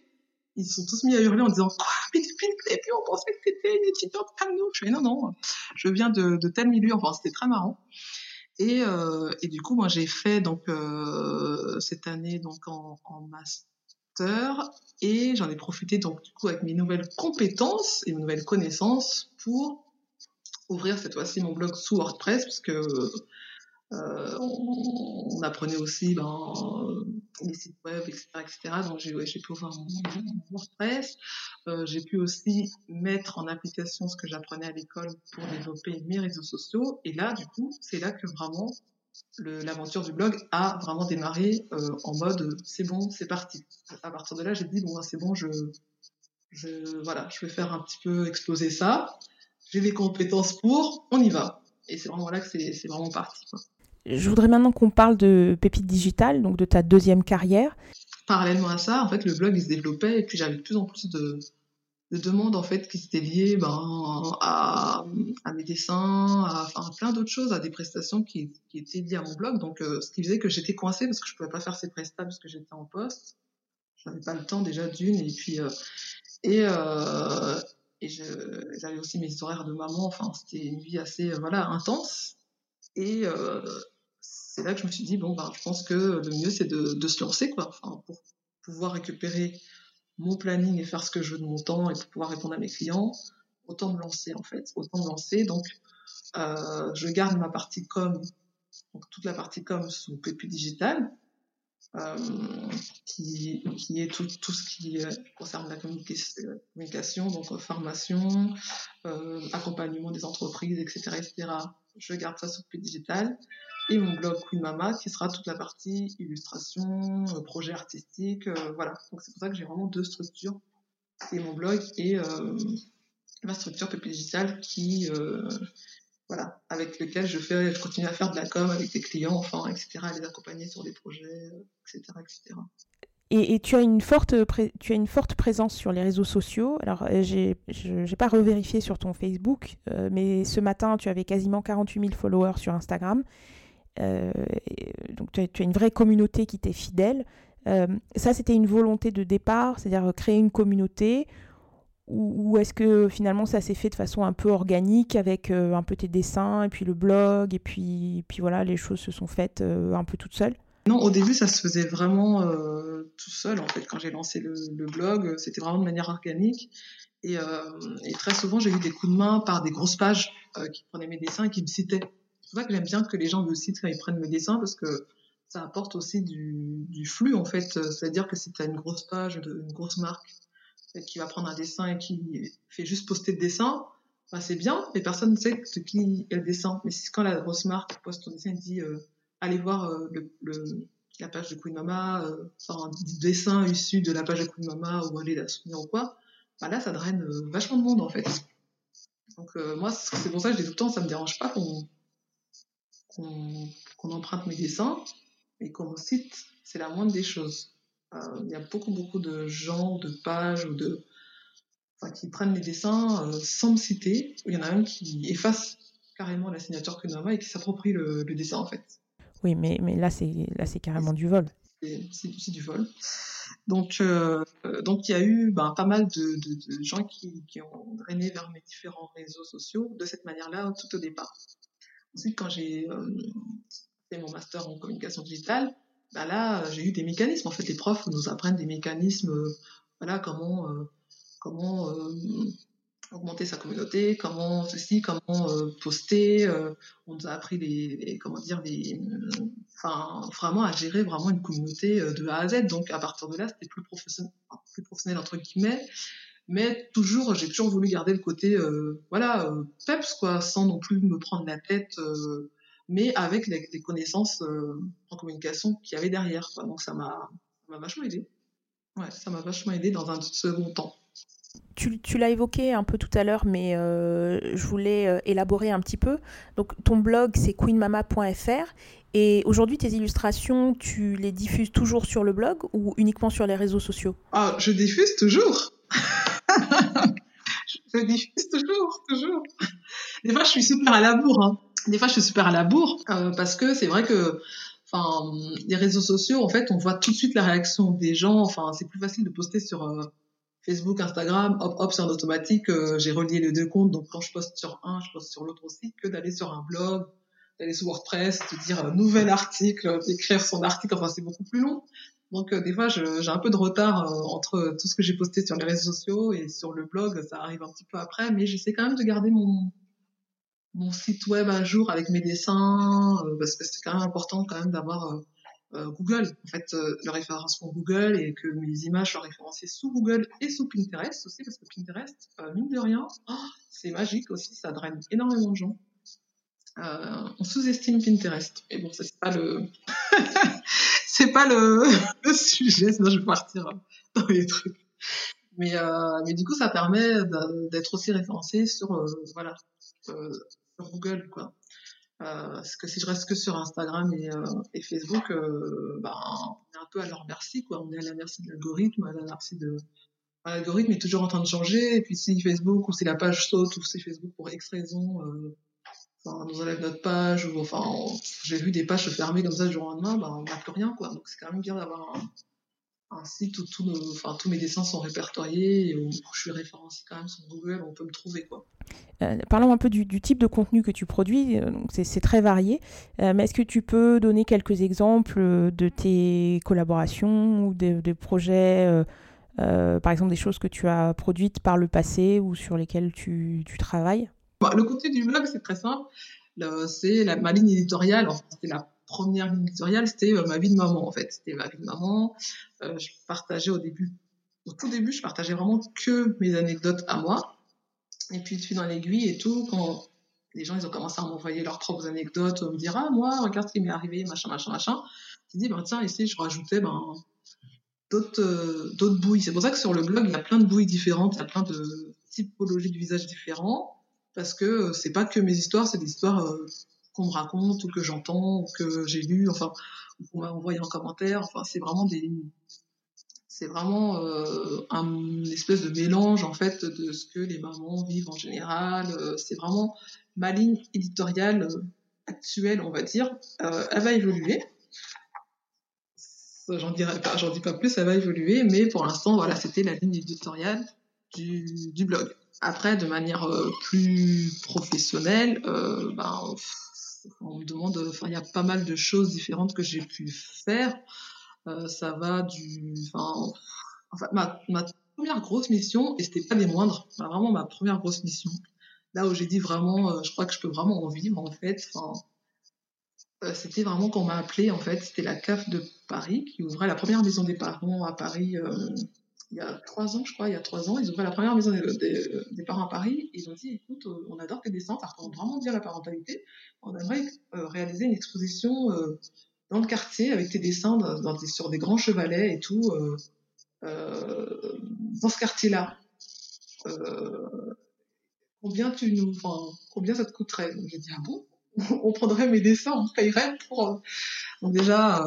ils se sont tous mis à hurler en disant quoi, mais depuis le début on pensait que c'était une étudiante comme nous. Je fais non non, je viens de, de tel milieu. Enfin c'était très marrant. Et, euh, et du coup moi j'ai fait donc euh, cette année donc en, master et j'en ai profité donc du coup avec mes nouvelles compétences et mes nouvelles connaissances pour ouvrir cette fois-ci mon blog sous WordPress parce que euh, on, apprenait aussi ben, les sites web, etc. etc. Donc j'ai pu ouvrir mon, WordPress. Euh, j'ai pu aussi mettre en application ce que j'apprenais à l'école pour développer mes réseaux sociaux. Et là, du coup, c'est là que vraiment l'aventure du blog a vraiment démarré euh, en mode c'est bon, c'est parti. À partir de là, j'ai dit bon, ben, c'est bon, je, voilà, je vais faire un petit peu exploser ça. J'ai les compétences pour, on y va. Et c'est vraiment là que c'est vraiment parti. Je voudrais maintenant qu'on parle de Pépite Digital, donc de ta deuxième carrière. Parallèlement à ça, en fait, le blog il se développait et puis j'avais de plus en plus de, de demandes en fait qui étaient liées ben, à, mes dessins, à, plein d'autres choses, à des prestations qui, étaient liées à mon blog. Donc, euh, ce qui faisait que j'étais coincée parce que je pouvais pas faire ces prestations parce que j'étais en poste. J'avais pas le temps déjà d'une et puis euh, et euh, j'avais aussi mes horaires de maman. Enfin, c'était une vie assez voilà intense. Et c'est là que je me suis dit, bon, ben, je pense que le mieux, c'est de, se lancer, quoi, pour pouvoir récupérer mon planning et faire ce que je veux de mon temps et pour pouvoir répondre à mes clients, autant me lancer, en fait, autant me lancer. Donc, euh, je garde ma partie com, donc toute la partie com sous PPU Digital, euh, qui, qui, est tout, tout ce qui euh, concerne la communication, donc formation, accompagnement des entreprises, etc., etc. Je garde ça sous PPU Digital et mon blog Queen Mama qui sera toute la partie illustration, euh, projet artistique, euh, voilà. Donc c'est pour ça que j'ai vraiment deux structures, et mon blog et euh, ma structure PP Digital qui, voilà, avec lequel je fais, continue à faire de la com avec des clients, enfin, etc., à les accompagner sur des projets, etc., etc. Et, tu, as une forte présence sur les réseaux sociaux. Alors, j'ai, je n'ai pas revérifié sur ton Facebook, mais ce matin, tu avais quasiment 48 000 followers sur Instagram. Euh, donc tu as, une vraie communauté qui t'est fidèle. Euh, ça, c'était une volonté de départ, c'est-à-dire créer une communauté, ou, est-ce que finalement ça s'est fait de façon un peu organique avec euh, un peu tes dessins et puis le blog et puis, puis voilà, les choses se sont faites un peu toutes seules? Non, au début ça se faisait vraiment tout seul en fait. Quand j'ai lancé le, blog, c'était vraiment de manière organique. Et, et très souvent j'ai eu des coups de main par des grosses pages qui prenaient mes dessins et qui me citaient pour ça que j'aime bien que les gens me citent quand ils prennent mes dessins parce que ça apporte aussi du, flux en fait. C'est-à-dire que si tu as une grosse page, une grosse marque qui va prendre un dessin et qui fait juste poster de dessin, bah c'est bien, mais personne ne sait de qui est le dessin. Mais quand la grosse marque poste ton dessin et dit euh, allez voir euh, la page de Queen Mama, euh, enfin un dessin issu de la page de Queen ou aller la soutenir ou quoi, bah là ça draine euh, vachement de monde en fait. Donc moi c'est pour ça que je dis tout le temps, ça me dérange pas qu'on emprunte mes dessins et qu'on me cite, c'est la moindre des choses. Euh, il y a beaucoup, beaucoup de gens, de pages ou de, qui prennent les dessins euh, sans me citer. Il y en a un qui efface carrément la signature Kunama et qui s'approprie le, dessin en fait. Oui, mais, mais là, c'est là c'est carrément du vol. C'est du vol. Donc, euh, donc il y a eu ben, pas mal de, gens qui, ont drainé vers mes différents réseaux sociaux de cette manière-là tout au départ. Ensuite, quand j'ai euh, fait mon master en communication digitale, bah là, j'ai eu des mécanismes. En fait, les profs nous apprennent des mécanismes, euh, voilà, comment, euh, comment augmenter sa communauté, comment ceci, comment poster. on nous a appris les, comment dire, les, enfin, vraiment à gérer vraiment une communauté de A à Z. Donc, à partir de là, c'était plus professionnel, plus professionnel entre guillemets mais toujours j'ai toujours voulu garder le côté euh, voilà euh, peps quoi sans non plus me prendre la tête euh, mais avec les, connaissances en communication qu'il y avait derrière quoi. donc ça m'a m'a vachement aidé ouais ça m'a vachement aidé dans un second temps tu, l'as évoqué un peu tout à l'heure, mais je voulais élaborer un petit peu. Donc, ton blog, c'est queenmama.fr. Et aujourd'hui, tes illustrations, tu les diffuses toujours sur le blog ou uniquement sur les réseaux sociaux? Ah, je diffuse toujours (laughs) je diffuse toujours, toujours. Des fois, je suis super à la bourre. Hein. Des fois, je suis super à la bourre euh, parce que c'est vrai que, enfin, les réseaux sociaux, en fait, on voit tout de suite la réaction des gens. Enfin, c'est plus facile de poster sur euh, Facebook, Instagram. Hop, hop, c'est en automatique. Euh, j'ai relié les deux comptes, donc quand je poste sur un, je poste sur l'autre aussi, que d'aller sur un blog, d'aller sur WordPress, de dire nouvel article, d'écrire son article. Enfin, c'est beaucoup plus long. Donc euh, des fois, j'ai un peu de retard euh, entre tout ce que j'ai posté sur les réseaux sociaux et sur le blog. Ça arrive un petit peu après, mais j'essaie quand même de garder mon mon site web à jour avec mes dessins euh, parce que c'est quand même important quand même d'avoir Google, en fait, le référencement Google et que mes images soient référencées sous Google et sous Pinterest aussi, parce que Pinterest, mine de rien, oh, c'est magique aussi, ça draine énormément de gens. on sous-estime Pinterest. Mais bon, c'est pas le, (laughs) c'est pas le... (laughs) sujet, sinon je vais partir dans les trucs. Mais, euh, mais du coup, ça permet d'être aussi référencé sur, euh, voilà, euh, sur Google, quoi. Parce que si je reste que sur Instagram et, et Facebook, ben, on est un peu à leur merci, quoi. On est à la merci de l'algorithme, à la merci de, l'algorithme est toujours en train de changer. Et puis si Facebook ou si la page saute ou si Facebook pour X raison euh, nous enlève notre page ou enfin j'ai vu des pages se fermer comme ça du jour au lendemain, ben, on n'a plus rien quoi. Donc c'est quand même bien d'avoir un site où tous mes dessins sont répertoriés et où je suis référencée quand même sur Google, on peut me trouver quoi. Euh, parlons un peu du, type de contenu que tu produis, euh, c'est très varié, euh, mais est-ce que tu peux donner quelques exemples de tes collaborations ou des, projets, par exemple des choses que tu as produites par le passé ou sur lesquelles tu, travailles? Bah, Le contenu du blog c'est très simple, c'est ma ligne éditoriale, c'était la première ligne éditoriale, c'était euh, ma vie de maman, en fait. C'était ma vie de maman. Euh, je partageais au début, au tout début, je partageais vraiment que mes anecdotes à moi. Et puis, de fil dans l'aiguille et tout, quand les gens, ils ont commencé à m'envoyer leurs propres anecdotes, me dire, ah, moi, regarde ce qui m'est arrivé, machin, machin, machin. Je dis, ben, tiens, ici, je rajoutais, ben, d'autres, euh, d'autres bouilles. C'est pour ça que sur le blog, il y a plein de bouilles différentes, il y a plein de typologies de visages différents, parce que c'est pas que mes histoires, c'est des histoires qu'on me raconte ou que j'entends ou que j'ai lu, enfin, ou qu'on m'a envoyé en commentaire. Enfin, c'est vraiment des, c'est vraiment euh, un espèce de mélange en fait de ce que les mamans vivent en général. Euh, c'est vraiment ma ligne éditoriale euh, actuelle, on va dire. elle va évoluer. J'en dirai pas, dis pas plus, elle va évoluer, mais pour l'instant, voilà, c'était la ligne éditoriale du blog. Après, de manière plus professionnelle, ben, on me demande, enfin, il y a pas mal de choses différentes que j'ai pu faire. Euh, ça va du, enfin, enfin ma, ma, première grosse mission, et c'était pas des moindres, vraiment ma première grosse mission, là où j'ai dit vraiment, euh, je crois que je peux vraiment en vivre, en fait, enfin, euh, c'était vraiment qu'on m'a appelé, en fait, c'était la CAF de Paris qui ouvrait la première maison des parents à Paris il y a trois ans, je crois, il y a trois ans, ils ouvraient la première maison des, parents à Paris. Ils ont dit, écoute, euh, on adore tes dessins, ça représente vraiment bien la parentalité. On aimerait euh, réaliser une exposition euh, dans le quartier avec tes dessins sur des grands chevalets et tout, dans ce quartier-là. combien tu nous, combien ça te coûterait? J'ai dit, ah bon? (laughs) On prendrait mes dessins, on payerait pour. Donc déjà,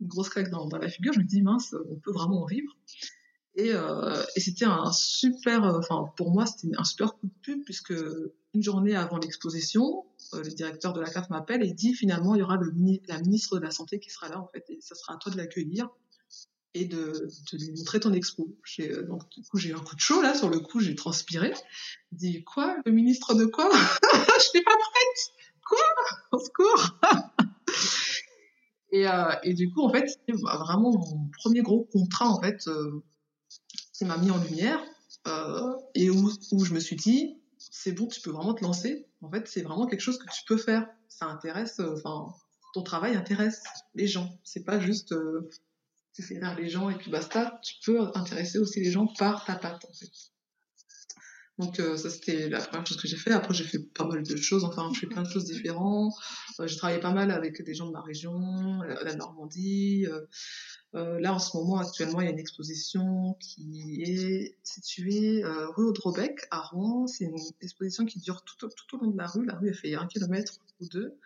une grosse claque dans, dans la figure. Je me dis, mince, on peut vraiment en vivre. Et, euh, et c'était un super, euh, enfin pour moi c'était un super coup de pub puisque une journée avant l'exposition, euh, le directeur de la CAF m'appelle et dit finalement il y aura la ministre de la santé qui sera là en fait et ça sera à toi de l'accueillir et de, lui montrer ton expo. Donc du coup j'ai eu un coup de chaud là sur le coup j'ai transpiré. Il dit quoi? Le ministre de quoi? (laughs) Je suis pas prête. Quoi? Au secours et, et, du coup en fait c'était vraiment mon premier gros contrat en fait. Qui m'a mis en lumière euh, et où, où, je me suis dit, c'est bon, tu peux vraiment te lancer. En fait, c'est vraiment quelque chose que tu peux faire. Ça intéresse, euh, enfin, ton travail intéresse les gens. C'est pas juste euh, tu fais les gens et puis basta. Tu peux intéresser aussi les gens par ta patte. Donc euh, ça c'était la première chose que j'ai fait. Après j'ai fait pas mal de choses, enfin je fais plein de choses différentes. Euh, j'ai travaillé pas mal avec des gens de ma région, la Normandie. Euh, euh, là, en ce moment, actuellement, il y a une exposition qui est située euh, rue Audrebec à Rouen. C'est une exposition qui dure tout, au long de la rue. La rue, elle fait un kilomètre ou deux.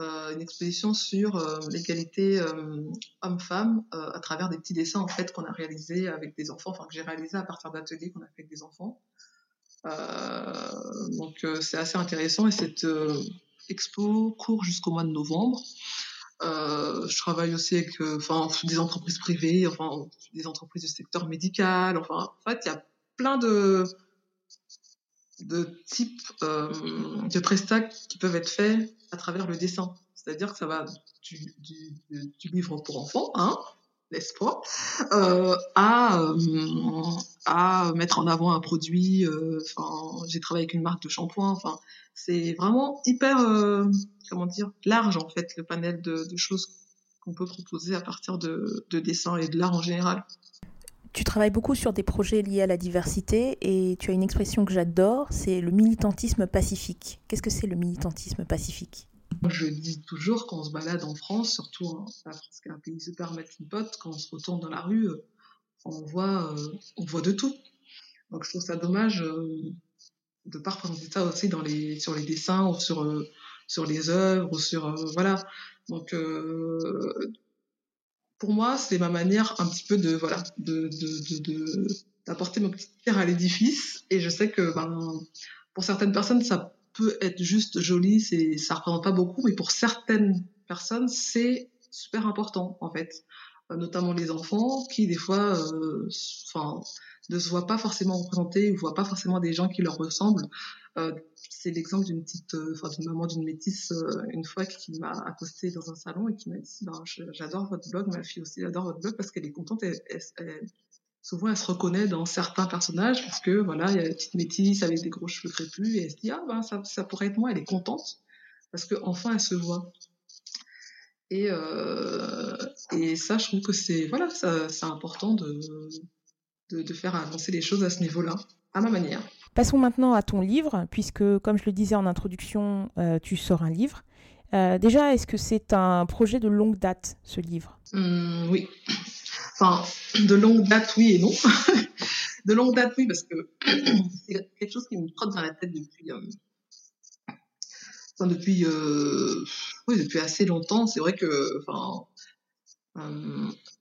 Euh, une exposition sur euh, l'égalité euh, homme-femme à travers des petits dessins en fait qu'on a réalisés avec des enfants, enfin que j'ai réalisés à partir d'ateliers qu'on a fait avec des enfants. Donc c'est assez intéressant et cette expo court jusqu'au mois de novembre. Euh, je travaille aussi avec euh, enfin, des entreprises privées, enfin, des entreprises du secteur médical. Enfin, en fait, il y a plein de, de types euh, de prestats qui peuvent être faits à travers le dessin. C'est-à-dire que ça va du, du, du livre pour enfants, hein, n'est-ce euh, à, euh, à mettre en avant un produit. Enfin, j'ai travaillé avec une marque de shampoing. Enfin, c'est vraiment hyper, euh, comment dire, large en fait le panel de, choses qu'on peut proposer à partir de dessins et de l'art en général. Tu travailles beaucoup sur des projets liés à la diversité et tu as une expression que j'adore, c'est le militantisme pacifique. Qu'est-ce que c'est le militantisme pacifique? Je dis toujours quand on se balade en France, surtout en France qui est un pays super melting pot, quand on se retourne dans la rue, euh, on voit, euh, on voit de tout. Donc je trouve ça dommage euh, de pas représenter ça aussi dans les, sur les dessins ou sur, sur les œuvres sur voilà. Donc pour moi, c'est ma manière un petit peu de voilà d'apporter mon petit pierre à l'édifice. Et je sais que ben, pour certaines personnes, ça peut être juste joli, c'est ça représente pas beaucoup, mais pour certaines personnes, c'est super important en fait, euh, notamment les enfants qui des fois, euh, enfin ne se voient pas forcément représentés ou voient pas forcément des gens qui leur ressemblent. Euh, c'est l'exemple d'une petite, enfin d'une maman d'une métisse une fois qui m'a accosté dans un salon et qui m'a dit ben, j'adore votre blog, ma fille aussi adore votre blog parce qu'elle est contente, souvent elle se reconnaît dans certains personnages parce que voilà il y a une petite métisse avec des gros cheveux crépus et elle se dit ah ben ça, ça pourrait être moi, elle est contente parce que enfin elle se voit. Et, euh, et ça, je trouve que c'est voilà, c'est important de, de, faire avancer les choses à ce niveau-là, à ma manière. Passons maintenant à ton livre, puisque, comme je le disais en introduction, euh, tu sors un livre. Euh, déjà, est-ce que c'est un projet de longue date, ce livre? Hum, Oui. Enfin, de longue date, oui et non. (laughs) de longue date, oui, parce que (clears throat) c'est quelque chose qui me trotte dans la tête depuis, euh, depuis, oui, depuis assez longtemps. C'est vrai que, enfin,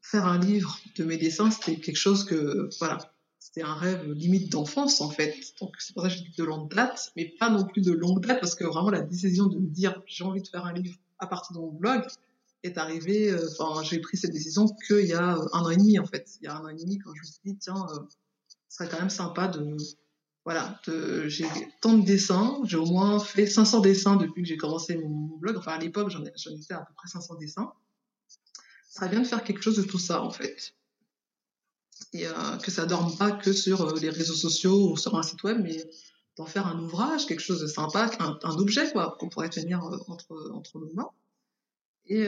faire un livre de mes dessins, c'était quelque chose que, voilà, c'était un rêve limite d'enfance en fait. Donc c'est pour ça que je dis de longue date, mais pas non plus de longue date parce que vraiment la décision de me dire j'ai envie de faire un livre à partir de mon blog est arrivée. Euh, enfin, j'ai pris cette décision qu'il y a un an et demi en fait. Il y a un an et demi quand je me suis dit tiens, euh, ce serait quand même sympa de voilà, j'ai tant de dessins, j'ai au moins fait 500 dessins depuis que j'ai commencé mon, blog. Enfin, à l'époque, j'en étais à peu près 500 dessins ça serait bien de faire quelque chose de tout ça en fait. Et euh, que ça dorme pas que sur les réseaux sociaux ou sur un site web, mais d'en faire un ouvrage, quelque chose de sympa, un, objet quoi, qu'on pourrait tenir entre, entre nos mains. Et,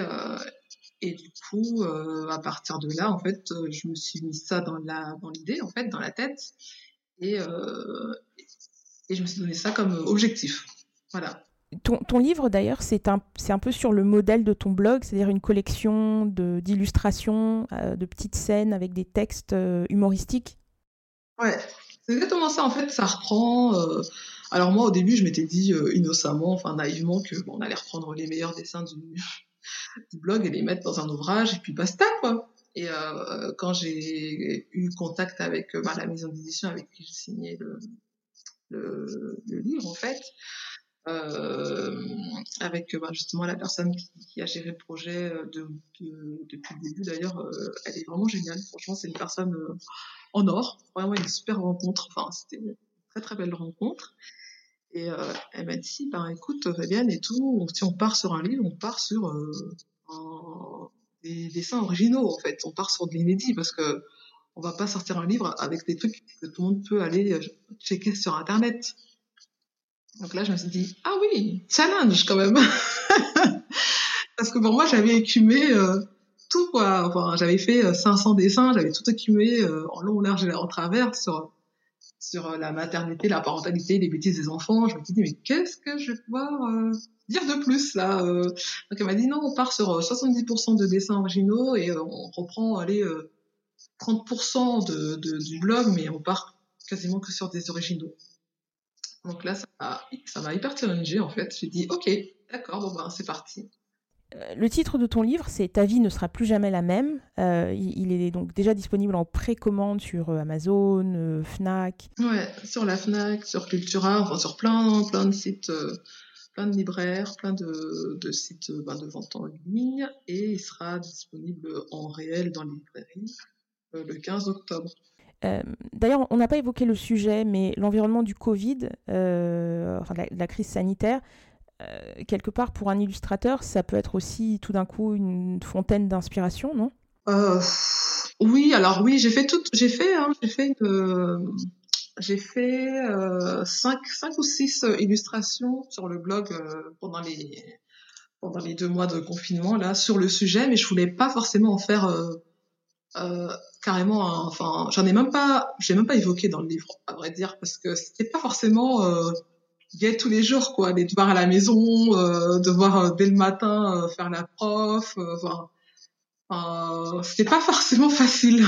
et du coup, à partir de là, en fait, je me suis mis ça dans la dans l'idée, en fait, dans la tête, et, et je me suis donné ça comme objectif. Voilà. Ton, livre, d'ailleurs, c'est un, un peu sur le modèle de ton blog, c'est-à-dire une collection d'illustrations, euh, de, petites scènes avec des textes euh, humoristiques. Ouais, c'est exactement ça. En fait, ça reprend. Euh, alors, moi, au début, je m'étais dit innocemment, enfin naïvement, que bon, on allait reprendre les meilleurs dessins du, du, blog et les mettre dans un ouvrage, et puis basta, quoi. Et quand j'ai eu contact avec bah, la maison d'édition avec qui j'ai signé le, livre, en fait, euh, avec bah, justement la personne qui, a géré le projet euh, de, depuis le début. D'ailleurs, euh, elle est vraiment géniale. Franchement, c'est une personne en or. Vraiment une super rencontre. Enfin, c'était une très très belle rencontre. Et elle m'a dit, ben écoute, Fabienne et tout, si on part sur un livre, on part sur des dessins originaux en fait. On part sur de l'inédit parce que on va pas sortir un livre avec des trucs que tout le monde peut aller checker sur internet. Donc là, je me suis dit, ah oui, challenge quand même. (laughs) Parce que pour moi, j'avais écumé euh, tout, quoi. J'avais fait 500 euh, dessins, j'avais tout écumé euh, en long, large et en travers sur la maternité, la parentalité, les bêtises des enfants. Je me suis dit, mais qu'est-ce que je vais pouvoir dire de plus, là Donc elle m'a dit, non, on part sur 70% de dessins originaux et on reprend, allez, 30% de, de, du blog, mais on part quasiment que sur des originaux. Donc là, ça m'a hyper challengé en fait. J'ai dit, ok, d'accord, bon ben c'est parti. Euh, le titre de ton livre, c'est Ta vie ne sera plus jamais la même. Euh, il, est donc déjà disponible en précommande sur euh, Amazon, Fnac. Ouais, sur la Fnac, sur Cultura, enfin sur plein, plein de sites, plein de libraires, plein de, de sites ben, de vente en ligne. Et il sera disponible en réel dans les librairies le 15 octobre. Euh, d'ailleurs, on n'a pas évoqué le sujet, mais l'environnement du Covid, euh, enfin, la, crise sanitaire, euh, quelque part pour un illustrateur, ça peut être aussi tout d'un coup une fontaine d'inspiration, non? Oui, alors oui, j'ai fait tout, j'ai fait, hein, j'ai fait, j'ai fait cinq, cinq ou six illustrations sur le blog pendant les pendant les deux mois de confinement là sur le sujet, mais je voulais pas forcément en faire euh, carrément, enfin, j'en ai même pas, j'ai même pas évoqué dans le livre, à vrai dire, parce que c'était pas forcément euh, gai tous les jours, quoi, les devoirs à la maison, euh, devoir euh, dès le matin euh, faire la prof, enfin, c'était pas forcément (laughs) facile.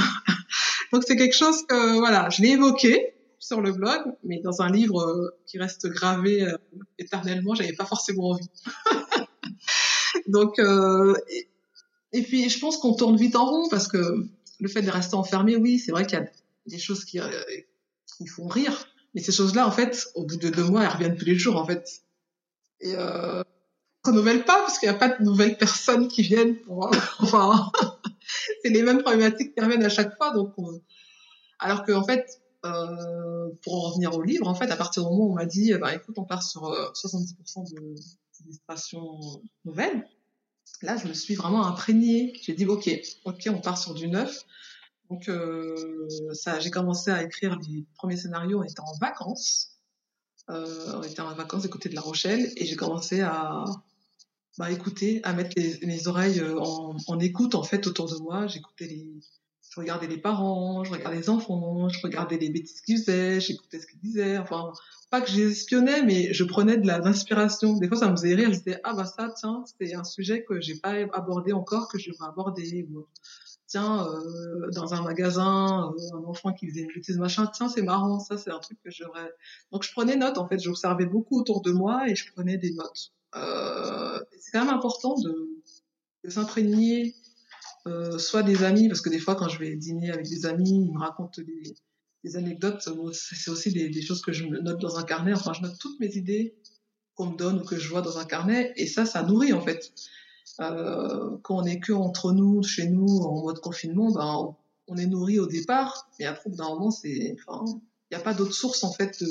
Donc c'est quelque chose que, voilà, je l'ai évoqué sur le blog, mais dans un livre qui reste gravé éternellement, j'avais pas forcément envie. (laughs) Donc, et, et puis je pense qu'on tourne vite en rond parce que le fait de rester enfermé, oui, c'est vrai qu'il y a des choses qui, euh, qui font rire, mais ces choses-là, en fait, au bout de deux mois, elles reviennent tous les jours, en fait. Et euh, on renouvelle pas parce qu'il n'y a pas de nouvelles personnes qui viennent enfin, (laughs) c'est les mêmes problématiques qui reviennent à chaque fois, donc. Alors que en fait, euh, pour en revenir au livre, en fait, à partir du moment où on m'a dit, bah écoute, on part sur 70% euh, de d'illustration nouvelle, là, je me suis vraiment imprégnée. J'ai dit, ok, ok, on part sur du neuf. Donc, euh, j'ai commencé à écrire les premiers scénarios. On était en vacances. Euh, on était en vacances du côté de La Rochelle et j'ai commencé à bah, écouter, à mettre les, mes oreilles euh, en, en, écoute en fait autour de moi. J'écoutais les, je regardais les parents, je regardais les enfants, je regardais les bêtises qu'ils faisaient, j'écoutais ce qu'ils disaient. Enfin, pas que j'espionnais, mais je prenais de l'inspiration. Des fois, ça me faisait rire. Je disais, ah bah ça, tiens, c'est un sujet que j'ai pas abordé encore, que je vais aborder. Tiens, euh, dans un magasin, euh, un enfant qui faisait une bêtise, machin, tiens, c'est marrant, ça, c'est un truc que j'aurais... Donc, je prenais note, en fait. J'observais beaucoup autour de moi et je prenais des notes. Euh, c'est quand même important de, s'imprégner, soit des amis, parce que des fois, quand je vais dîner avec des amis, ils me racontent des anecdotes, c'est aussi des, choses que je note dans un carnet. Enfin, je note toutes mes idées qu'on me donne ou que je vois dans un carnet, et ça, ça nourrit en fait. Euh, quand on est que entre nous, chez nous, en mode confinement, ben, on est nourri au départ, mais après, d'un moment, c'est, il n'y a pas d'autre source en fait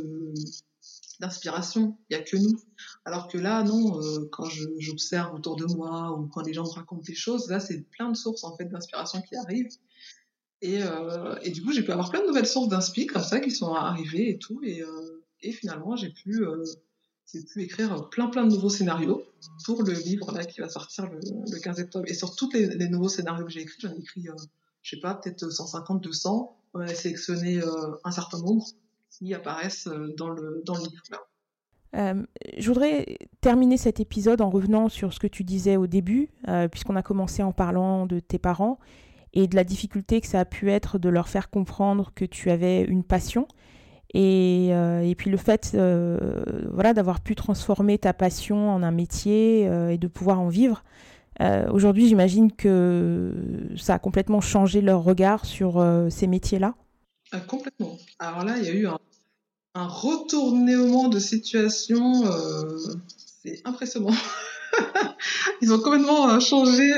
d'inspiration. Il n'y a que nous. Alors que là, non, euh, quand j'observe autour de moi ou quand les gens me racontent des choses, là, c'est plein de sources en fait d'inspiration qui arrivent. Et, euh, du coup, j'ai pu avoir plein de nouvelles sources d'inspi comme ça qui sont arrivées et tout. Et, euh, finalement, j'ai pu, euh, j'ai pu écrire plein plein de nouveaux scénarios pour le livre là qui va sortir le, le 15 octobre. Et sur tous les, nouveaux scénarios que j'ai écrits, j'en ai écrit, euh, je sais pas, peut-être 150, 200. On a sélectionné euh, un certain nombre qui apparaissent euh, dans le, dans le livre là. Euh, je voudrais terminer cet épisode en revenant sur ce que tu disais au début, puisqu'on a commencé en parlant de tes parents et de la difficulté que ça a pu être de leur faire comprendre que tu avais une passion. Et, euh, et puis le fait euh, voilà, d'avoir pu transformer ta passion en un métier euh, et de pouvoir en vivre. Aujourd'hui, j'imagine que ça a complètement changé leur regard sur ces métiers-là. Ah, complètement. Alors là, il y a eu un, un retournement de situation. C'est impressionnant. (laughs) Ils ont complètement changé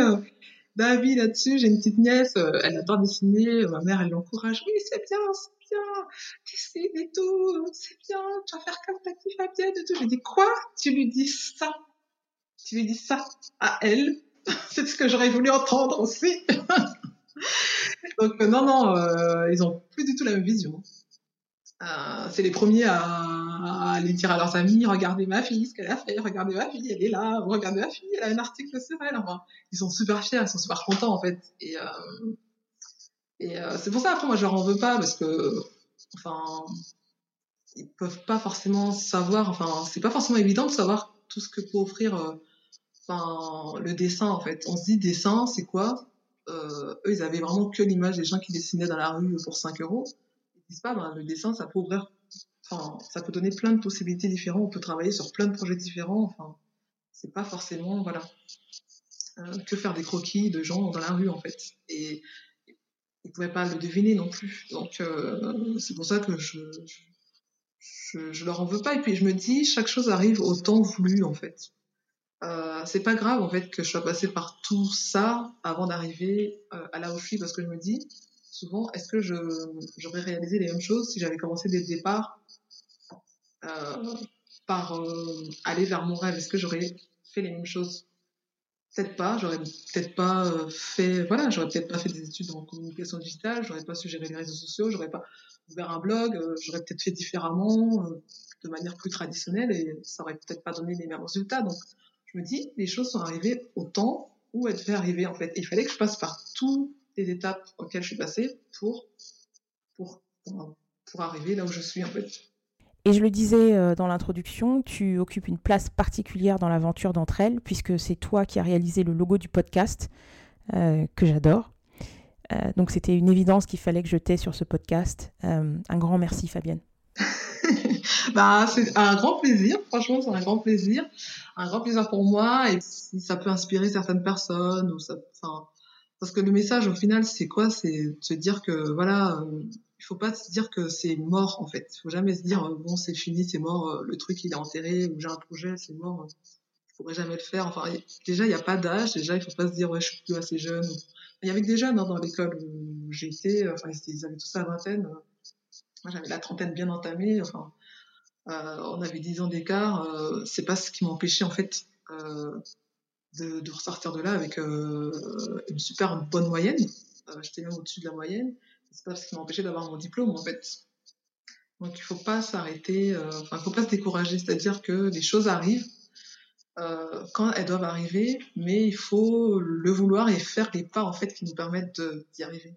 d'avis là-dessus. J'ai une petite nièce, elle adore dessiner. Ma mère, elle l'encourage. Oui, c'est bien, bien. Dessine et tout. C'est bien. Tu vas faire comme petite Fabienne et tout. Je lui dis, quoi? Tu lui dis ça? Tu lui dis ça à elle? (laughs) c'est ce que j'aurais voulu entendre aussi. (laughs) Donc, euh, non, non, euh, ils ont plus du tout la même vision. Euh, c'est les premiers à, aller dire à leurs amis regardez ma fille ce qu'elle a fait regardez ma fille elle est là regardez ma fille elle a un article sur elle enfin, ils sont super fiers ils sont super contents en fait et, et euh, c'est pour ça après moi je leur en veux pas parce que enfin ils peuvent pas forcément savoir enfin c'est pas forcément évident de savoir tout ce que peut offrir euh, le dessin en fait on se dit dessin c'est quoi? Euh, eux ils avaient vraiment que l'image des gens qui dessinaient dans la rue pour 5 euros disent pas, ben, le dessin, ça peut ouvrir, enfin, ça peut donner plein de possibilités différentes. On peut travailler sur plein de projets différents. Enfin, c'est pas forcément, voilà, que faire des croquis de gens dans la rue, en fait. Et ils pouvaient pas le deviner non plus. Donc, euh, c'est pour ça que je, je, je, leur en veux pas. Et puis, je me dis, chaque chose arrive au temps voulu, en fait. Euh, c'est pas grave, en fait, que je sois passée par tout ça avant d'arriver euh, à la aussi, parce que je me dis, souvent, est-ce que j'aurais réalisé les mêmes choses si j'avais commencé dès le départ euh, par aller vers mon rêve? Est-ce que j'aurais fait les mêmes choses? Peut-être pas. J'aurais peut-être pas euh, fait, voilà, j'aurais peut-être pas fait des études en communication digitale. J'aurais pas su gérer les réseaux sociaux. J'aurais pas ouvert un blog. Euh, j'aurais peut-être fait différemment, euh, de manière plus traditionnelle, et ça aurait peut-être pas donné les mêmes résultats. Donc, je me dis, les choses sont arrivées au temps où elles devaient arriver, en fait. Il fallait que je passe par toutes les étapes auxquelles je suis passée pour, pour, pour, arriver là où je suis, en fait. Et je le disais euh, dans l'introduction, tu occupes une place particulière dans l'aventure d'entre elles, puisque c'est toi qui as réalisé le logo du podcast, euh, que j'adore. Euh, donc c'était une évidence qu'il fallait que je t'aie sur ce podcast. un grand merci Fabienne. (laughs) bah, c'est un grand plaisir, franchement, c'est un grand plaisir. Un grand plaisir pour moi. Et ça peut inspirer certaines personnes, parce que le message, au final, c'est quoi? C'est se dire que, voilà, il faut pas se dire que c'est mort, en fait. Il faut jamais se dire, euh, bon, c'est fini, c'est mort, euh, le truc, il est enterré, ou j'ai un projet, c'est mort. Il faudrait jamais le faire. Enfin, déjà, il n'y a pas d'âge. Déjà, il faut pas se dire, ouais, je suis plus assez jeune. Il y avait des jeunes hein, dans l'école où été, enfin, ils avaient tous la vingtaine. Moi, j'avais la trentaine bien entamée. Euh, on avait 10 ans d'écart. Euh, c'est pas ce qui m'empêchait en fait euh, de, de, ressortir de là avec une super bonne moyenne. J'étais même au-dessus de la moyenne. C'est pas ce qui m'empêchait d'avoir mon diplôme en fait. Donc il faut pas s'arrêter, enfin il faut pas se décourager. C'est-à-dire que les choses arrivent quand elles doivent arriver, mais il faut le vouloir et faire les pas en fait qui nous permettent d'y arriver.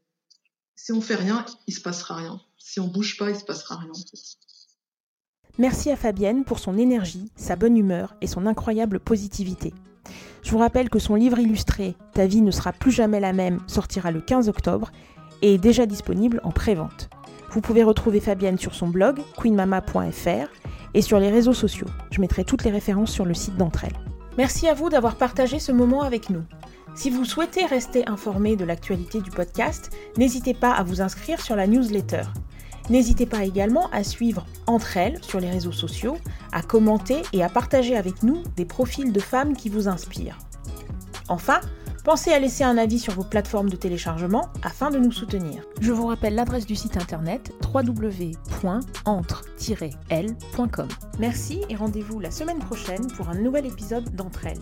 Si on fait rien, il se passera rien. Si on bouge pas, il se passera rien en fait. Merci à Fabienne pour son énergie, sa bonne humeur et son incroyable positivité. Je vous rappelle que son livre illustré Ta vie ne sera plus jamais la même sortira le 15 octobre est déjà disponible en pré-vente. Vous pouvez retrouver Fabienne sur son blog queenmama.fr et sur les réseaux sociaux. Je mettrai toutes les références sur le site d'entre elles. Merci à vous d'avoir partagé ce moment avec nous. Si vous souhaitez rester informé de l'actualité du podcast, n'hésitez pas à vous inscrire sur la newsletter. N'hésitez pas également à suivre entre elles sur les réseaux sociaux, à commenter et à partager avec nous des profils de femmes qui vous inspirent. Enfin, pensez à laisser un avis sur vos plateformes de téléchargement afin de nous soutenir. Je vous rappelle l'adresse du site internet www.entre-l.com. Merci et rendez-vous la semaine prochaine pour un nouvel épisode d'Entre elles.